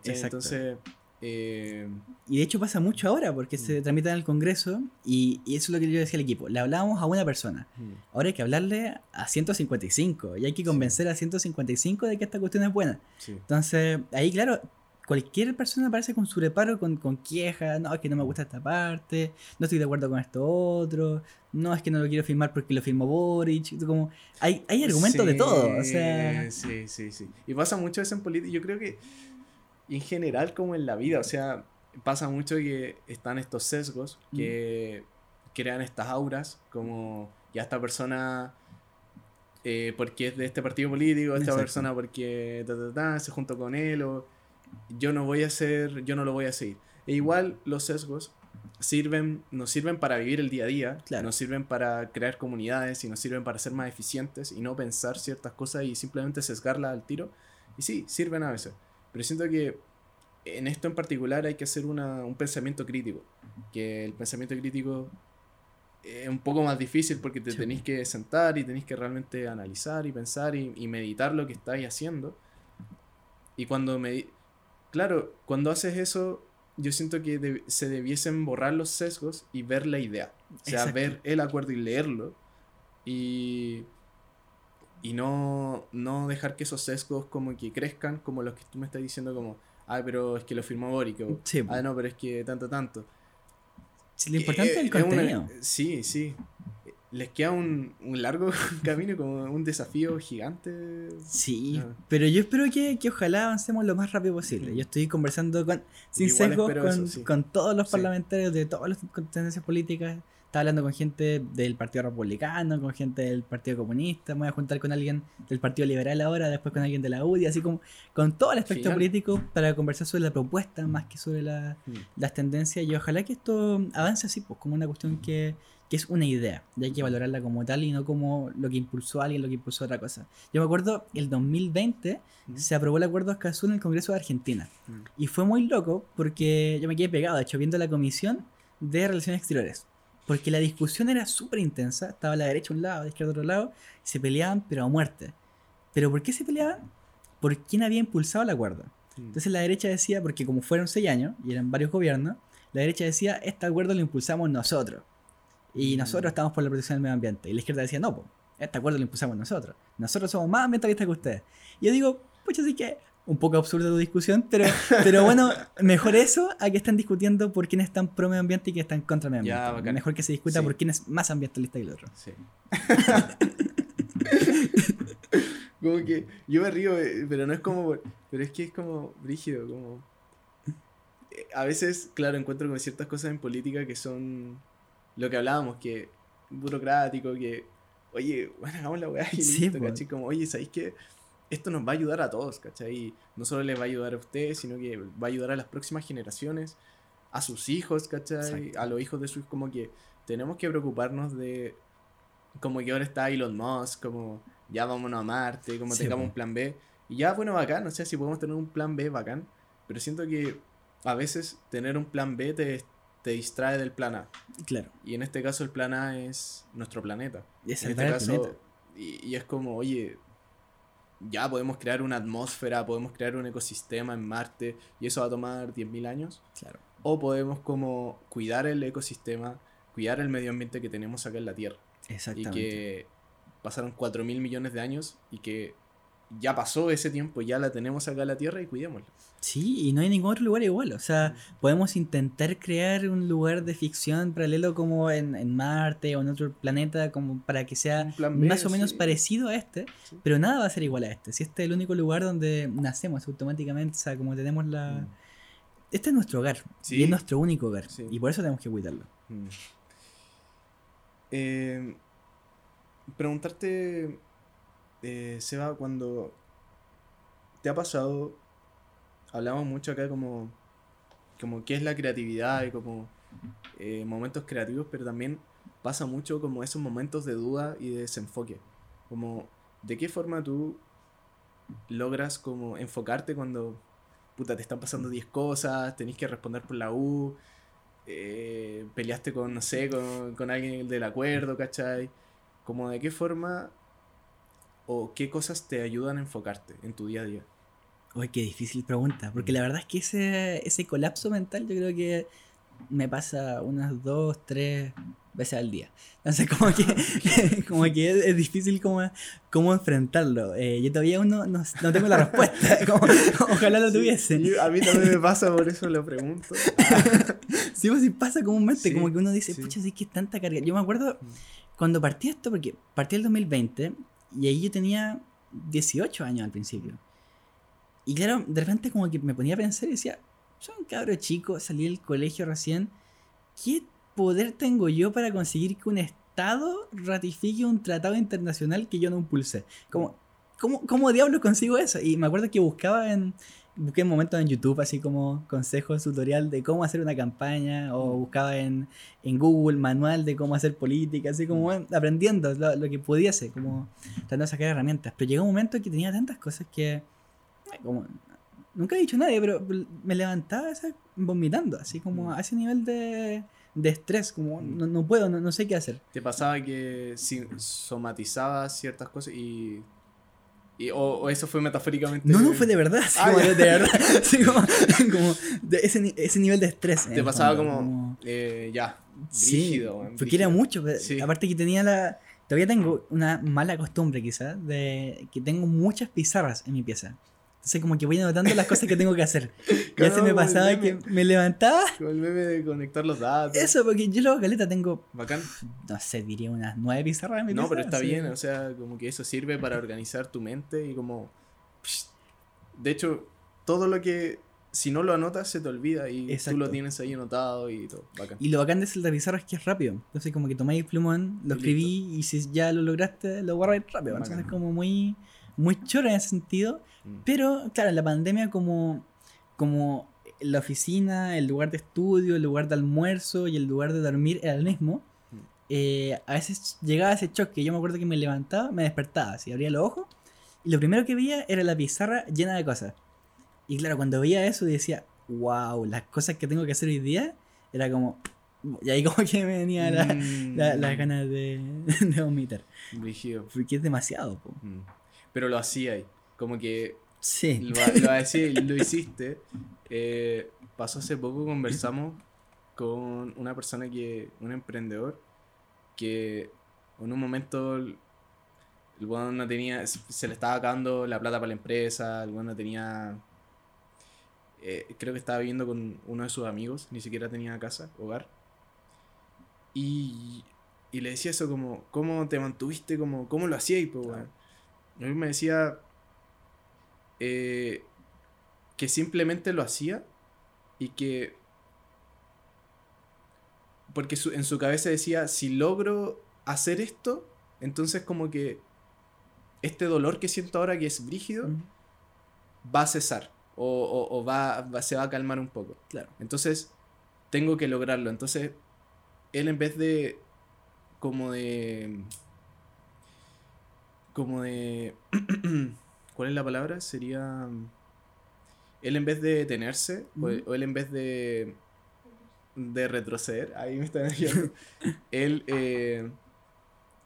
Speaker 1: Entonces... Eh,
Speaker 2: y de hecho pasa mucho ahora, porque se mm. tramita en el Congreso y, eso es lo que yo decía al equipo. Le hablábamos a una persona. Mm. Ahora hay que hablarle a 155 y hay que convencer a 155 de que esta cuestión es buena. Entonces, ahí, claro, cualquier persona aparece con su reparo, con, con quejas, no, es que no me gusta esta parte, no estoy de acuerdo con esto otro, no, es que no lo quiero firmar porque lo firmó Boric, como, hay, hay argumentos de todo, o sea...
Speaker 1: Sí, sí, sí. Y pasa mucho eso en política, yo creo que en general como en la vida, o sea, pasa mucho que están estos sesgos que mm. crean estas auras, como ya esta persona... Eh, porque es de este partido político, esta persona porque se juntó con él o yo no voy a hacer, yo no lo voy a seguir. E igual los sesgos sirven, nos sirven para vivir el día a día, nos sirven para crear comunidades y nos sirven para ser más eficientes y no pensar ciertas cosas y simplemente sesgarlas al tiro. Y sí, sirven a veces. Pero siento que en esto en particular hay que hacer una, un pensamiento crítico. Que el pensamiento crítico es un poco más difícil porque te tenéis que sentar y tenéis que realmente analizar y pensar y, y meditar lo que estáis haciendo. Y cuando me, Claro, cuando haces eso, yo siento que se debiesen borrar los sesgos y ver la idea. O sea, ver el acuerdo y leerlo. Y, y no, no dejar que esos sesgos como que crezcan, como los que tú me estás diciendo, como, ah, pero es que lo firmó Boric. ah, no, pero es que tanto, tanto.
Speaker 2: lo importante es el contenido.
Speaker 1: sí, sí les queda un, largo camino, como un desafío gigante.
Speaker 2: Sí, ah. pero yo espero que, ojalá avancemos lo más rápido posible. Yo estoy conversando con, sin sesgo con, todos los parlamentarios de todas las tendencias políticas. Estaba hablando con gente del Partido Republicano, con gente del Partido Comunista. Me voy a juntar con alguien del Partido Liberal ahora, después con alguien de la UDI, así como con todo el aspecto político para conversar sobre la propuesta más que sobre mm. las tendencias. Y ojalá que esto avance así, pues como una cuestión que que es una idea, y hay que valorarla como tal y no como lo que impulsó a alguien, lo que impulsó a otra cosa. Yo me acuerdo, el 2020 se aprobó el acuerdo Escazú en el Congreso de Argentina. Y fue muy loco porque yo me quedé pegado, de hecho, viendo la comisión de Relaciones Exteriores. Porque la discusión era súper intensa, estaba a la derecha un lado, a la izquierda otro lado, y se peleaban, pero a muerte. ¿Pero por qué se peleaban? Por quién había impulsado el acuerdo. Entonces la derecha decía, porque como fueron seis años y eran varios gobiernos, la derecha decía, este acuerdo lo impulsamos nosotros. Y mm. nosotros estamos por la protección del medio ambiente. Y la izquierda decía, no, pues, este acuerdo lo impulsamos nosotros. Nosotros somos más ambientalistas que ustedes. Y yo digo, pues así que un poco absurda tu discusión, pero, pero bueno, mejor eso a que estén discutiendo por quién están pro medio ambiente y quién están contra medio ambiente. mejor que se discuta por quién es más ambientalista que el otro. Sí.
Speaker 1: como que yo me río, eh, pero no es como. Pero es que es como rígido, como. Eh, a veces, claro, encuentro como ciertas cosas en política que son lo que hablábamos, que burocrático, que, oye, bueno, hagamos la weá y listo, pues. Como, oye, ¿sabéis que esto nos va a ayudar a todos, ¿cachai? No solo les va a ayudar a ustedes, sino que va a ayudar a las próximas generaciones, a sus hijos, ¿cachai? A los hijos de sus, como que tenemos que preocuparnos de, como que ahora está Elon Musk, como ya vámonos a Marte, como tengamos un plan B. Y ya, bueno, bacán, no sé si podemos tener un plan B bacán, pero siento que a veces tener un plan B te te distrae del plan A.
Speaker 2: Claro.
Speaker 1: Y en este caso el plan A es nuestro planeta.
Speaker 2: Y es
Speaker 1: en este caso,
Speaker 2: planeta.
Speaker 1: y, y es como, oye, ya podemos crear una atmósfera, podemos crear un ecosistema en Marte y eso va a tomar 10.000 años.
Speaker 2: Claro.
Speaker 1: O podemos como cuidar el ecosistema, cuidar el medio ambiente que tenemos acá en la Tierra. Y
Speaker 2: Exactamente.
Speaker 1: que pasaron 4.000 millones de años y que ya pasó ese tiempo, ya la tenemos acá en la Tierra y cuidémosla.
Speaker 2: Sí, y no hay ningún otro lugar igual. O sea,
Speaker 1: Mm.
Speaker 2: podemos intentar crear un lugar de ficción paralelo como en, en Marte o en otro planeta, como para que sea
Speaker 1: B,
Speaker 2: más o menos
Speaker 1: sí.
Speaker 2: parecido a este,
Speaker 1: Sí.
Speaker 2: pero nada va a ser igual a este. Si este es el único lugar donde nacemos automáticamente, o sea, como tenemos la...
Speaker 1: Mm.
Speaker 2: Este es nuestro hogar,
Speaker 1: Sí.
Speaker 2: y es nuestro único hogar, y por eso tenemos que cuidarlo.
Speaker 1: Mm. Eh, preguntarte, eh, Seba, cuando te ha pasado, hablamos mucho acá como, como qué es la creatividad y como eh, momentos creativos, pero también pasa mucho como esos momentos de duda y de desenfoque. Como, ¿de qué forma tú logras como enfocarte cuando puta, te están pasando 10 cosas, tenés que responder por la U, eh, peleaste con, no sé, con, con alguien del acuerdo, ¿cachai? Como de qué forma o qué cosas te ayudan a enfocarte en tu día a día.
Speaker 2: Uy, qué difícil pregunta, porque la verdad es que ese, ese colapso mental yo creo que me pasa unas dos, tres veces al día. Entonces como que, como que es, es difícil como, cómo enfrentarlo. Eh, yo todavía aún no, no, tengo la respuesta, como- ojalá lo tuviese.
Speaker 1: Sí, a mí también me pasa, por eso lo pregunto.
Speaker 2: Sí, pues sí pasa comúnmente,
Speaker 1: Sí,
Speaker 2: como que uno dice, pucha, sí que es tanta carga. Yo me acuerdo
Speaker 1: Mm.
Speaker 2: cuando partí esto, porque partí el 2020 y ahí yo tenía 18 años al principio. Y claro, de repente como que me ponía a pensar y decía, soy un cabro chico, salí del colegio recién, ¿qué poder tengo yo para conseguir que un Estado ratifique un tratado internacional que yo no impulsé? Como, ¿cómo, ¿Cómo diablos consigo eso? Y me acuerdo que buscaba en, busqué en momentos en YouTube así como consejos, tutorial de cómo hacer una campaña, o
Speaker 1: Mm.
Speaker 2: buscaba en, en Google manual de cómo hacer política, así como
Speaker 1: Mm.
Speaker 2: bueno, aprendiendo lo, lo que pudiese, como tratando de sacar herramientas. Pero llegó un momento que tenía tantas cosas que, como, nunca he dicho a nadie, pero me levantaba ¿sabes? vomitando, así como
Speaker 1: Mm.
Speaker 2: a ese nivel de, de estrés, como no, no puedo, no, no sé qué hacer.
Speaker 1: ¿Te pasaba que somatizabas ciertas cosas y... y- o, o eso fue metafóricamente?
Speaker 2: No, no, fue de verdad, así
Speaker 1: Ah,
Speaker 2: como de, verdad, así como, como de ese, ese nivel de estrés.
Speaker 1: Te
Speaker 2: el
Speaker 1: pasaba
Speaker 2: fondo,
Speaker 1: como, eh, ya,
Speaker 2: Sí,
Speaker 1: brígido, weón,
Speaker 2: porque era mucho.
Speaker 1: Sí.
Speaker 2: Aparte que tenía la... Todavía tengo una mala costumbre quizás de que tengo muchas pizarras en mi pieza. Entonces como que voy anotando las cosas que tengo que hacer. Y a veces me pasaba que me levantaba.
Speaker 1: Como el meme de conectar los datos.
Speaker 2: Eso, porque yo luego caleta tengo,
Speaker 1: Bacán.
Speaker 2: no sé, diría unas nueve pizarras en mi
Speaker 1: No, pero está
Speaker 2: así.
Speaker 1: bien, o sea, como que eso sirve para organizar tu mente y como... De hecho, todo lo que... Si no lo anotas, se te olvida y tú
Speaker 2: Exacto.
Speaker 1: lo tienes ahí anotado y todo. Bacán.
Speaker 2: Y lo bacán de esa pizarra es que es rápido. Entonces como que tomáis el plumón, lo
Speaker 1: Y
Speaker 2: escribí y si ya lo lograste, lo guardáis rápido.
Speaker 1: Bacán.
Speaker 2: Entonces es como muy, muy chora en ese sentido.
Speaker 1: Mm.
Speaker 2: Pero, claro, la pandemia como, como la oficina, el lugar de estudio, el lugar de almuerzo y el lugar de dormir era el mismo,
Speaker 1: Mm.
Speaker 2: eh, a veces llegaba ese choque. Yo me acuerdo que me levantaba, me despertaba, así abría los ojos y lo primero que veía era la pizarra llena de cosas. Y claro, cuando veía eso decía, wow, las cosas que tengo que hacer hoy día, era como... Y ahí como que me venía la-
Speaker 1: Mm.
Speaker 2: la- las ganas de, de vomitar. Porque es demasiado. po.
Speaker 1: Mm. Pero lo hacía ahí. Como que
Speaker 2: Sí.
Speaker 1: lo, lo hacía y lo hiciste. Eh, pasó hace poco, conversamos con una persona que, un emprendedor, que en un momento el weón no tenía, se le estaba acabando la plata para la empresa, el weón no tenía, eh, creo que estaba viviendo con uno de sus amigos, ni siquiera tenía casa, hogar. Y, y le decía eso como, ¿cómo te mantuviste? Como, ¿Cómo lo hacías? po, weón? Y él me decía eh, que simplemente lo hacía y que... Porque su- en su cabeza decía, si logro hacer esto, entonces como que este dolor que siento ahora que es brígido va a cesar o, o- o va, va- se va a calmar un poco.
Speaker 2: Claro.
Speaker 1: Entonces, tengo que lograrlo. Entonces, él en vez de. como de. Como de. ¿Cuál es la palabra? Sería. Él en vez de detenerse, o- él en vez de de retroceder, ahí me está diciendo, él, eh,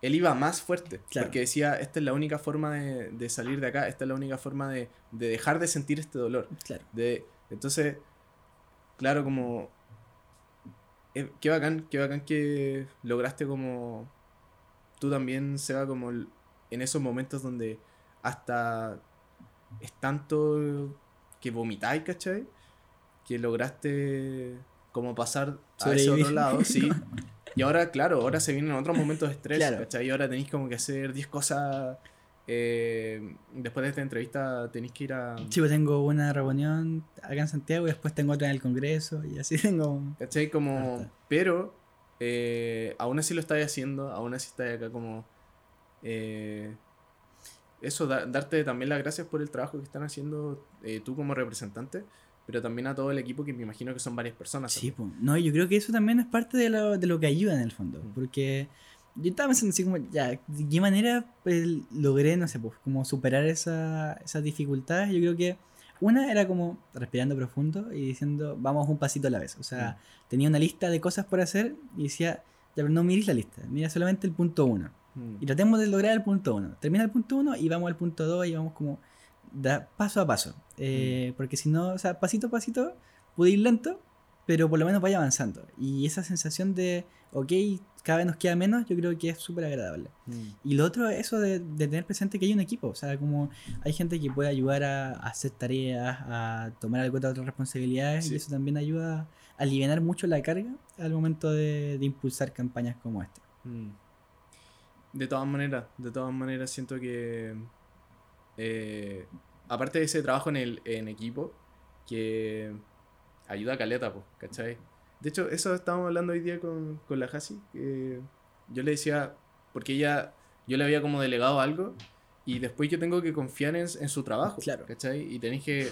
Speaker 1: él iba más fuerte.
Speaker 2: Claro.
Speaker 1: Porque decía, esta es la única forma de, de salir de acá, esta es la única forma de, de dejar de sentir este dolor.
Speaker 2: Claro.
Speaker 1: De, entonces, claro, como... eh, qué bacán, qué bacán que lograste como... Tú también, Seba, como el- en esos momentos donde hasta es tanto que vomitáis, ¿cachai? Que lograste como pasar a ese otro lado, sí. Y ahora, claro, ahora se vienen otros momentos de estrés,
Speaker 2: Claro.
Speaker 1: ¿cachai? Y ahora tenéis como que hacer 10 cosas. eh, después de esta entrevista tenéis que ir a...
Speaker 2: Sí, pues tengo una reunión acá en Santiago y después tengo otra en el Congreso y así tengo...
Speaker 1: ¿Cachai? Como,
Speaker 2: Harta.
Speaker 1: pero eh, aún así lo estáis haciendo, aún así estáis acá como... eh, eso, da- darte también las gracias por el trabajo que están haciendo eh, tú como representante, pero también a todo el equipo que me imagino que son varias personas.
Speaker 2: Sí, pues. No, yo creo que eso también es parte de lo, de lo que ayuda en el fondo.
Speaker 1: Mm.
Speaker 2: Porque yo estaba pensando así como, ya, ¿de qué manera pues, logré, no sé, pues, como superar esa, esas dificultades? Yo creo que una era como respirando profundo y diciendo, vamos un pasito a la vez. O sea, tenía una lista de cosas por hacer y decía, ya, pero no mires la lista, mira solamente el punto uno.
Speaker 1: Mm.
Speaker 2: Y tratemos de lograr el punto 1. Termina el punto 1 y vamos al punto 2 y vamos como da, paso a paso. Eh, Porque si no, o sea, pasito a pasito, puede ir lento, pero por lo menos vaya avanzando. Y esa sensación de, ok, cada vez nos queda menos, yo creo que es súper agradable.
Speaker 1: Mm.
Speaker 2: Y lo otro, eso de, de tener presente que hay un equipo. O sea, como hay gente que puede ayudar a, a hacer tareas, a tomar alguna otras responsabilidades,
Speaker 1: Sí.
Speaker 2: y eso también ayuda a aliviar mucho la carga al momento de, de impulsar campañas como esta.
Speaker 1: Mm. De todas maneras, de todas maneras siento que eh, aparte de ese trabajo en el en equipo que ayuda a Caleta, pues, ¿cachai? De hecho, eso estábamos hablando hoy día con, con la Hasi, que yo le decía, porque ella, yo le había como delegado algo y después yo tengo que confiar en, en su trabajo,
Speaker 2: Claro.
Speaker 1: ¿cachai? Y tenéis que,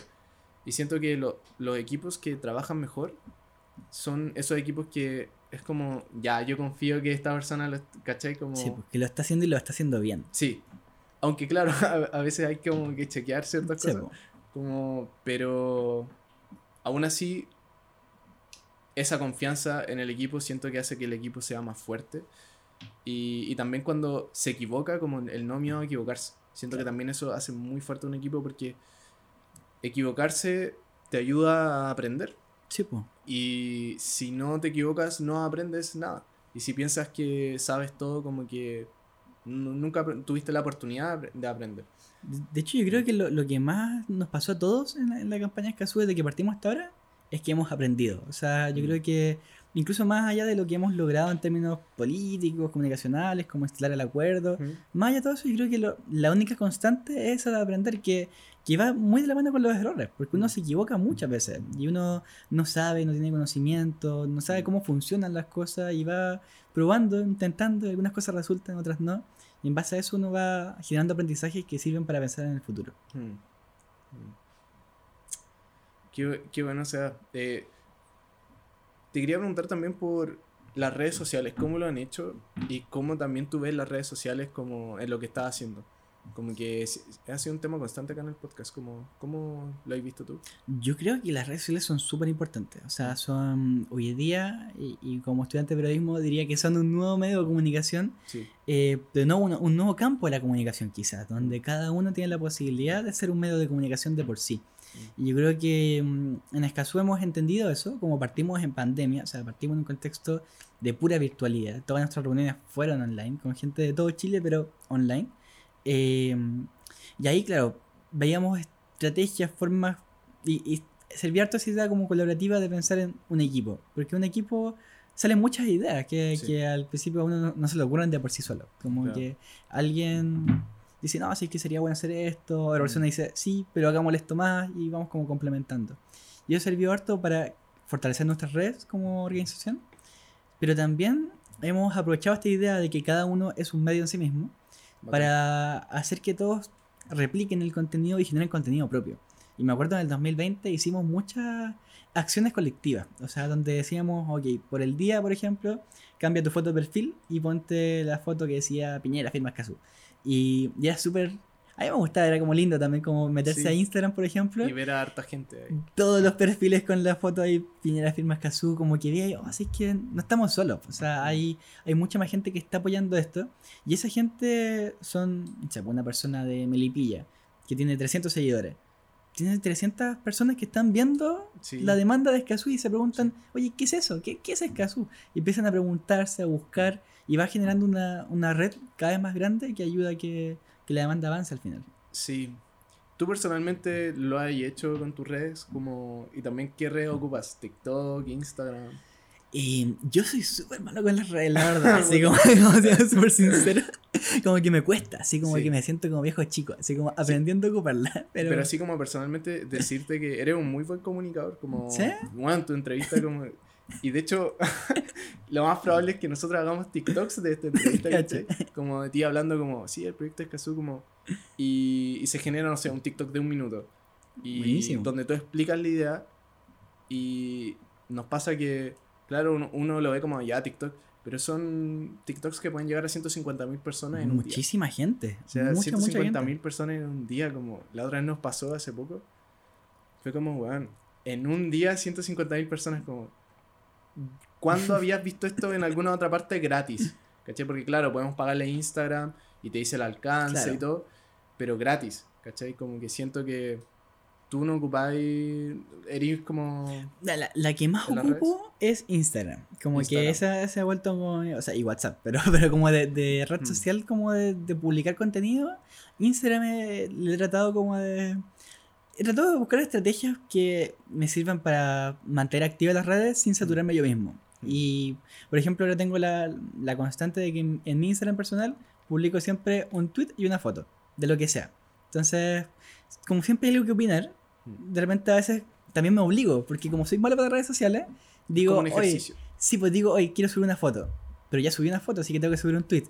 Speaker 1: y siento que lo- los equipos que trabajan mejor son esos equipos que es como, ya, yo confío que esta persona, lo, ¿cachai? Como,
Speaker 2: Sí, porque lo está haciendo y lo está haciendo bien.
Speaker 1: Sí. Aunque claro, a, a veces hay como que chequear ciertas
Speaker 2: Sí,
Speaker 1: cosas.
Speaker 2: po.
Speaker 1: Como, pero aún así, esa confianza en el equipo siento que hace que el equipo sea más fuerte. Y, y también cuando se equivoca, como el no miedo a equivocarse. Siento que también eso hace muy fuerte un equipo porque equivocarse te ayuda a aprender.
Speaker 2: Sí, po.
Speaker 1: Y si no te equivocas, no aprendes nada. Y si piensas que sabes todo, como que nu- nunca tuviste la oportunidad de apre- de aprender.
Speaker 2: De hecho, yo creo que lo, lo que más nos pasó a todos en la, en la campaña Escazú desde que partimos hasta ahora es que hemos aprendido. O sea, yo
Speaker 1: Mm.
Speaker 2: creo que incluso más allá de lo que hemos logrado en términos políticos, comunicacionales, como instalar el acuerdo, más allá de todo eso, yo creo que lo- la única constante es aprender que, que va muy de la mano con los errores, porque uno
Speaker 1: Mm.
Speaker 2: se equivoca muchas veces y uno no sabe, no tiene conocimiento, no sabe cómo funcionan las cosas y va probando, intentando, y algunas cosas resultan, otras no. Y en base a eso uno va generando aprendizajes que sirven para pensar en el futuro.
Speaker 1: Mm. Mm. Qué, qué bueno, o sea, eh, te quería preguntar también por las redes sociales, cómo lo han hecho y cómo también tú ves las redes sociales como en lo que estás haciendo. Como que ha sido un tema constante acá en el podcast, como, ¿cómo lo has visto tú?
Speaker 2: Yo creo que las redes sociales son súper importantes. O sea, son hoy en día, y, y como estudiante de periodismo, diría que son un nuevo medio de comunicación,
Speaker 1: Sí.
Speaker 2: eh, de nuevo un, un nuevo campo de la comunicación quizás, donde cada uno tiene la posibilidad de ser un medio de comunicación de por sí. Y yo creo que mm, en Escazú hemos entendido eso, como partimos en pandemia, o sea, partimos en un contexto de pura virtualidad. Todas nuestras reuniones fueron online, con gente de todo Chile, pero online. Eh, y ahí, claro, veíamos estrategias, formas, y, y servía harto esa idea como colaborativa de pensar en un equipo, porque un equipo salen muchas ideas que,
Speaker 1: Sí.
Speaker 2: que al principio a uno no, no se le ocurren de por sí solo. Como
Speaker 1: Claro.
Speaker 2: que alguien dice, no, sí que sería bueno hacer esto, otra
Speaker 1: Mm.
Speaker 2: persona dice, sí, pero hagámosle esto más y vamos como complementando. Y eso sirvió harto para fortalecer nuestras redes como organización, pero también hemos aprovechado esta idea de que cada uno es un medio en sí mismo Para hacer que todos repliquen el contenido y generen contenido propio. Y me acuerdo en el 2020 hicimos muchas acciones colectivas, o sea, donde decíamos, ok, por el día, por ejemplo, cambia tu foto de perfil y ponte la foto que decía Piñera, firma Escazú. Y ya es súper A mí me gustaba, era como lindo también como meterse
Speaker 1: Sí.
Speaker 2: a Instagram, por ejemplo.
Speaker 1: Y ver a harta gente ahí.
Speaker 2: Todos los perfiles con la foto ahí, Piñera Firmas Cazú, como que ahí, oh, así es que no estamos solos. O sea, hay, hay mucha más gente que está apoyando esto. Y esa gente son, o sea, una persona de Melipilla, que tiene 300 seguidores. Tiene 300 personas que están viendo
Speaker 1: Sí.
Speaker 2: la demanda de Escazú y se preguntan, oye, ¿qué es eso? ¿Qué, qué es Escazú? Y empiezan a preguntarse, a buscar, y va generando una, una red cada vez más grande que ayuda a que, que la demanda avance al final.
Speaker 1: Sí. ¿Tú personalmente lo has hecho con tus redes? Como... ¿Y también qué redes ocupas? ¿TikTok, Instagram?
Speaker 2: Y yo soy súper malo con las redes, la verdad. Así como, como siendo súper sincero. Como que me cuesta, así como
Speaker 1: Sí.
Speaker 2: que me siento como viejo chico, así como aprendiendo a ocuparla. Pero,
Speaker 1: Pero, así como personalmente decirte que eres un muy buen comunicador, como
Speaker 2: ¿Sí?
Speaker 1: bueno, tu entrevista como y de hecho lo más probable es que nosotros hagamos TikToks de esta entrevista, ¿cachai? como de ti hablando como, sí, el proyecto es Kazoo como y, y se genera, no sé, un TikTok de un minuto y
Speaker 2: Buenísimo.
Speaker 1: donde tú explicas la idea y nos pasa que, claro, uno, uno lo ve como ya TikTok, pero son TikToks que pueden llegar a 150.000 personas en un día.
Speaker 2: muchísima gente.
Speaker 1: O sea,
Speaker 2: mucha, mucha
Speaker 1: 150
Speaker 2: gente.
Speaker 1: mil personas en un día, como la otra vez nos pasó hace poco. Fue como, weón, en un día 150 mil personas, como. ¿Cuándo habías visto esto en alguna otra parte gratis? ¿Cachai? Porque, claro, podemos pagarle Instagram y te dice el alcance
Speaker 2: Claro.
Speaker 1: y todo, pero gratis, ¿cachai? Como que siento que tú no ocupáis. Eres como.
Speaker 2: La, la- la que más
Speaker 1: ¿En las
Speaker 2: ocupo es Instagram. Como
Speaker 1: Instagram.
Speaker 2: que esa se ha vuelto como. O sea, y WhatsApp, pero, pero como de, de red
Speaker 1: Mm.
Speaker 2: social, como de, de publicar contenido. Instagram le he tratado como de. He tratado de buscar estrategias que me sirvan para mantener activas las redes sin saturarme yo mismo.
Speaker 1: Mm.
Speaker 2: Y, por ejemplo, ahora tengo la, la constante de que en, en mi Instagram personal publico siempre un tweet y una foto, de lo que sea. Entonces, como siempre hay algo que opinar,
Speaker 1: Mm.
Speaker 2: de repente a veces también me obligo, porque como soy malo para las redes sociales, digo,
Speaker 1: como un
Speaker 2: oye,
Speaker 1: ejercicio.
Speaker 2: sí, pues digo, hoy quiero subir una foto, pero ya subí una foto, así que tengo que subir un tweet.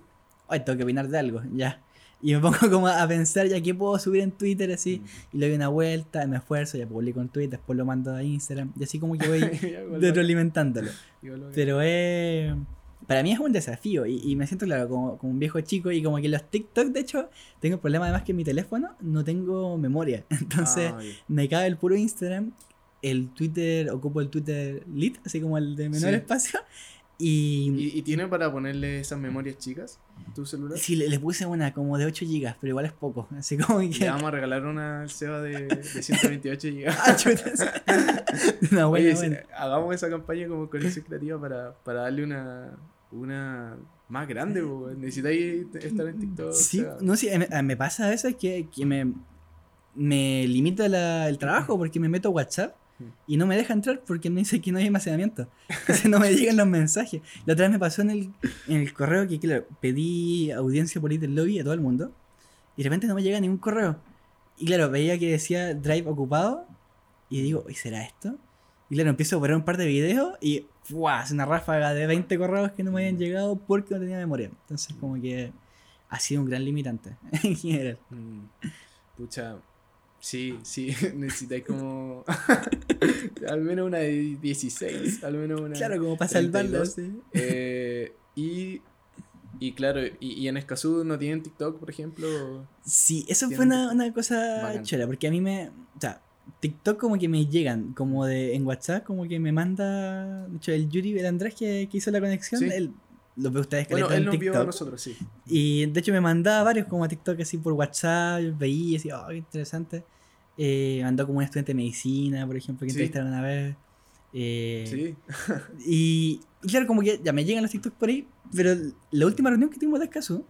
Speaker 2: Hoy tengo que opinar de algo, ya. Y me pongo como a pensar ya qué puedo subir en Twitter así, y le doy una vuelta, me esfuerzo, ya publico un tweet, después lo mando a Instagram, y así como que voy retroalimentándolo. Pero es. Para mí es un desafío y, y me siento, claro, como, como un viejo chico y como que los TikTok, de hecho, tengo el problema además que en mi teléfono no tengo memoria. Entonces,
Speaker 1: Ah,
Speaker 2: me cabe el puro Instagram, el Twitter, ocupo el Twitter lit, así como el de menor
Speaker 1: Sí.
Speaker 2: espacio. Y,
Speaker 1: ¿Y, y tiene para ponerle esas memorias chicas? ¿Tu celular?
Speaker 2: sí, le, le puse una como de 8 GB, pero igual es poco. Así como que.
Speaker 1: Le vamos a regalar una al Seba de, de 128 GB.
Speaker 2: Ah, chutas.
Speaker 1: Oye, hagamos esa campaña como conexión creativa para, para darle una, una más grande. Necesitáis estar en TikTok.
Speaker 2: Sí, no, sí, me, me pasa a veces que, que me, me limita la- el trabajo porque me meto a WhatsApp y no me deja entrar porque me dice que no hay almacenamiento. Entonces no me llegan los mensajes. La otra vez me pasó en el, en el correo que, claro, pedí audiencia por Little Lobby a todo el mundo y de repente no me llega ningún correo. Y claro, veía que decía Drive ocupado y digo, ¿y será esto? Y claro, empiezo a poner un par de videos y ¡fua! hace una ráfaga de 20 correos que no me habían llegado porque no tenía memoria. Entonces como que ha sido un gran limitante en general.
Speaker 1: mm, Pucha. Sí, sí, necesitáis como. al menos una de 16. Al menos una.
Speaker 2: Claro, como para salvarlo.
Speaker 1: 32.
Speaker 2: sí.
Speaker 1: Eh, y. Y claro, y, y en Escazú no tienen TikTok, por ejemplo.
Speaker 2: Sí, eso fue una, una cosa chola, porque a mí me. O sea, TikTok como que me llegan, como de en WhatsApp, como que me manda. De hecho, el Yuri, el Andrés que, que hizo la conexión,
Speaker 1: Sí.
Speaker 2: él lo ve ustedes
Speaker 1: Bueno,
Speaker 2: caleta
Speaker 1: él
Speaker 2: en
Speaker 1: nos vio a
Speaker 2: TikTok.
Speaker 1: nosotros, sí.
Speaker 2: Y de hecho me mandaba varios como a TikTok así por WhatsApp, veía y decía, oh, qué interesante. Eh, mandó como un estudiante de medicina, por ejemplo, que
Speaker 1: Sí.
Speaker 2: entrevistaron una vez. Eh,
Speaker 1: Sí.
Speaker 2: Y, y claro, como que ya me llegan los TikToks por ahí, pero la última reunión que tuvimos de Escazú,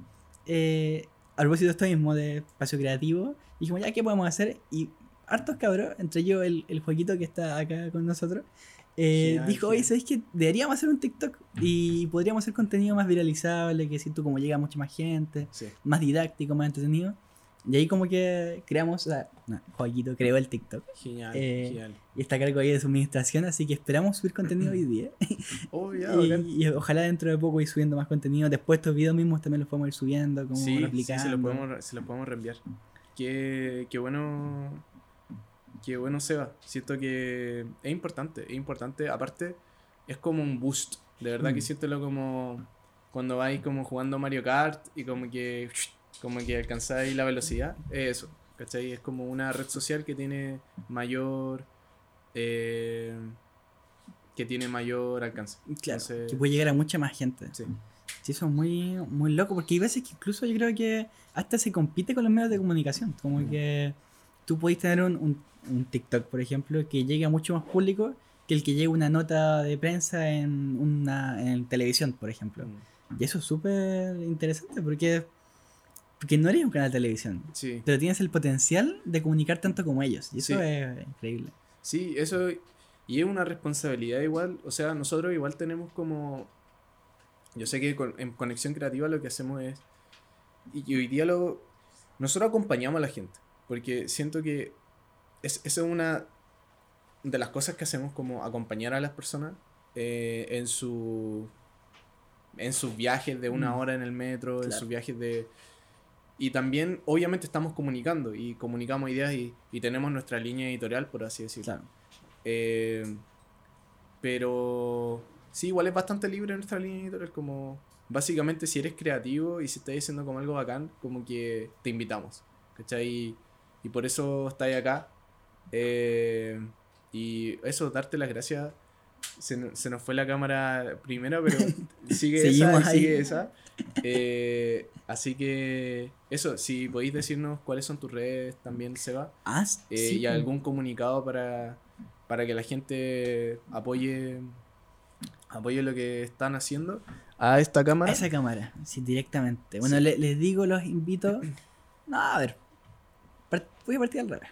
Speaker 2: eh, a propósito de esto mismo, de espacio creativo, dijimos, ya, ¿qué podemos hacer? Y hartos cabros, entre ellos el, el Joaquito que está acá con nosotros, eh,
Speaker 1: Genial,
Speaker 2: dijo, oye. ¿sabéis que deberíamos hacer un TikTok? Y podríamos hacer contenido más viralizable, que si tú como llega a mucha más gente,
Speaker 1: Sí.
Speaker 2: más didáctico, más entretenido. Y ahí como que creamos, o sea, no, Joaquito creó el TikTok
Speaker 1: Genial,
Speaker 2: Eh,
Speaker 1: genial.
Speaker 2: y está a cargo ahí de su administración, así que esperamos subir contenido hoy día.
Speaker 1: Oh, bacán.
Speaker 2: Y, y ojalá dentro de poco ir subiendo más contenido. Después estos videos mismos también los podemos ir subiendo, como
Speaker 1: Sí, sí,
Speaker 2: replicando.
Speaker 1: se lo podemos, se lo podemos reenviar. Qué, qué bueno. Qué bueno, Seba. Siento que es importante, es importante. Aparte, es como un boost. De verdad que
Speaker 2: Mm.
Speaker 1: siéntelo como cuando vais como jugando Mario Kart y como que como que alcanzáis la velocidad, es eso, ¿cachai? Es como una red social que tiene mayor... eh, que tiene mayor alcance.
Speaker 2: Claro,
Speaker 1: Entonces,
Speaker 2: que puede llegar a mucha más gente.
Speaker 1: sí.
Speaker 2: Sí, eso es muy, muy loco, porque hay veces que incluso yo creo que hasta se compite con los medios de comunicación. Como
Speaker 1: Mm.
Speaker 2: que tú podés tener un, un, un TikTok, por ejemplo, que llegue a mucho más público que el que llegue una nota de prensa en una en televisión, por ejemplo.
Speaker 1: Mm.
Speaker 2: Y eso es súper interesante porque, porque no eres un canal de televisión,
Speaker 1: Sí.
Speaker 2: pero tienes el potencial de comunicar tanto como ellos. Y eso
Speaker 1: Sí.
Speaker 2: es increíble.
Speaker 1: Sí, eso. Y es una responsabilidad igual. O sea, nosotros igual tenemos como. Yo sé que con- en Conexión Creativa lo que hacemos es. Y, y hoy día lo. Nosotros acompañamos a la gente. Porque siento que. Es, esa es una de las cosas que hacemos como acompañar a las personas eh, en su. En sus viajes de una
Speaker 2: Mm.
Speaker 1: hora en el metro, en sus viajes de. Y también, obviamente, estamos comunicando y comunicamos ideas y, y tenemos nuestra línea editorial, por así decirlo.
Speaker 2: Claro.
Speaker 1: Eh, pero sí, igual es bastante libre nuestra línea editorial. Como básicamente, si eres creativo y si estás diciendo como algo bacán, como que te invitamos. ¿Cachai? Y por eso estáis acá. Eh, y eso, darte las gracias. Se, se nos fue la cámara primera, pero sigue esa,
Speaker 2: ahí.
Speaker 1: sigue esa. Eh, así que eso, si podéis decirnos cuáles son tus redes también, Seba.
Speaker 2: Ah,
Speaker 1: Eh,
Speaker 2: sí,
Speaker 1: y algún comunicado para, para que la gente apoye apoye lo que están haciendo a esta
Speaker 2: A
Speaker 1: cámara.
Speaker 2: esa cámara, sí, directamente. Bueno,
Speaker 1: Sí.
Speaker 2: le- les digo, los invito. No, a ver. Voy a partir al revés.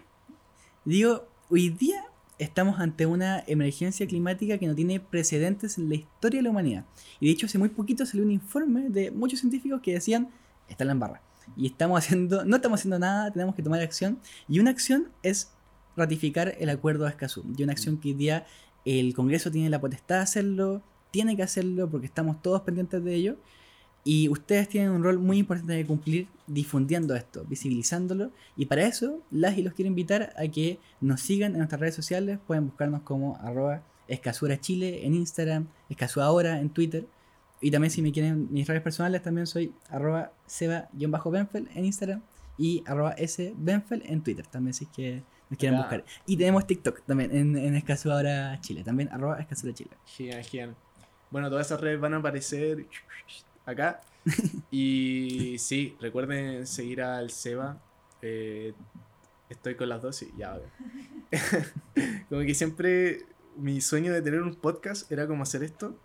Speaker 2: Digo, hoy día estamos ante una emergencia climática que no tiene precedentes en la historia de la humanidad. Y de hecho, hace muy poquito salió un informe de muchos científicos que decían: está en la embarra. Y estamos haciendo, no estamos haciendo nada, tenemos que tomar acción. Y una acción es ratificar el acuerdo de Escazú. Y una acción que hoy día el Congreso tiene la potestad de hacerlo, tiene que hacerlo porque estamos todos pendientes de ello. Y ustedes tienen un rol muy importante que cumplir difundiendo esto, visibilizándolo. Y para eso, las y los quiero invitar a que nos sigan en nuestras redes sociales. Pueden buscarnos como arroba escasura chile en Instagram, escasura ahora en Twitter. Y también si me quieren mis redes personales, también soy arroba seba-benfel en Instagram y arroba sbenfel en Twitter. También si es que nos quieren buscar. Y tenemos TikTok también en, en escasura ahora chile. También arroba escasura chile.
Speaker 1: Genial, genial. Bueno, todas esas redes van a aparecer acá. Y sí, recuerden seguir al Seba. Eh, estoy con las dos y ya. como que siempre mi sueño de tener un podcast era como hacer esto.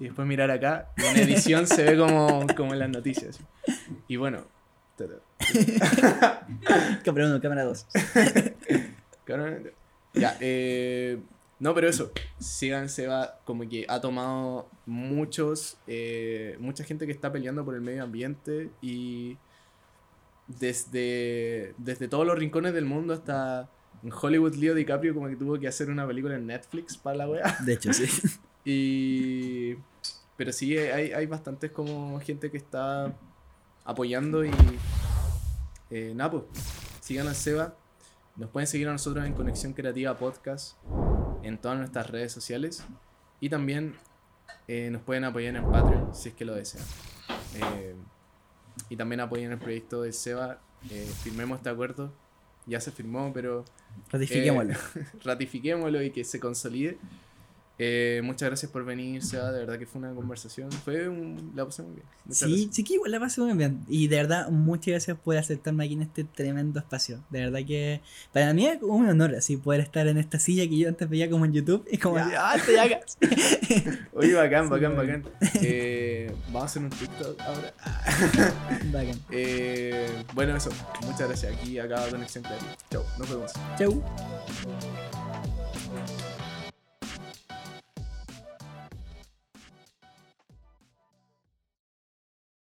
Speaker 1: Y después mirar acá. y en edición se ve como, como en las noticias. Y bueno.
Speaker 2: Cámara 1, cámara 2.
Speaker 1: Cabrón. Ya, eh, no, pero eso, sigan Seba, como que ha tomado muchos, eh, mucha gente que está peleando por el medio ambiente y desde, desde todos los rincones del mundo hasta en Hollywood Leo DiCaprio como que tuvo que hacer una película en Netflix para la wea.
Speaker 2: De hecho, sí.
Speaker 1: Y, pero sí, hay, hay bastantes como gente que está apoyando y eh, nada, pues, sigan a Seba. Nos pueden seguir a nosotros en Conexión Creativa Podcast en todas nuestras redes sociales. Y también eh, nos pueden apoyar en Patreon si es que lo desean. Eh, y también apoyen el proyecto de Seba. Eh, firmemos este acuerdo. Ya se firmó, pero
Speaker 2: Ratifiquémoslo.
Speaker 1: ratifiquémoslo y que se consolide. Eh, muchas gracias por venir, Seba. De verdad que fue una conversación. Fue un... La pasé muy bien. Muchas
Speaker 2: Sí,
Speaker 1: gracias.
Speaker 2: sí que igual la pasé muy bien. Y de verdad, muchas gracias por aceptarme aquí en este tremendo espacio. De verdad que para mí es un honor así poder estar en esta silla que yo antes veía como en YouTube. Es como,
Speaker 1: Ya.
Speaker 2: ¡ah, estoy acá!
Speaker 1: Oye, bacán,
Speaker 2: bacán,
Speaker 1: bacán. Eh, vamos a hacer un TikTok ahora.
Speaker 2: Bacán.
Speaker 1: Eh, bueno, eso. Muchas gracias. Aquí acaba Conexión Creativa. Chau, nos vemos.
Speaker 2: Chau.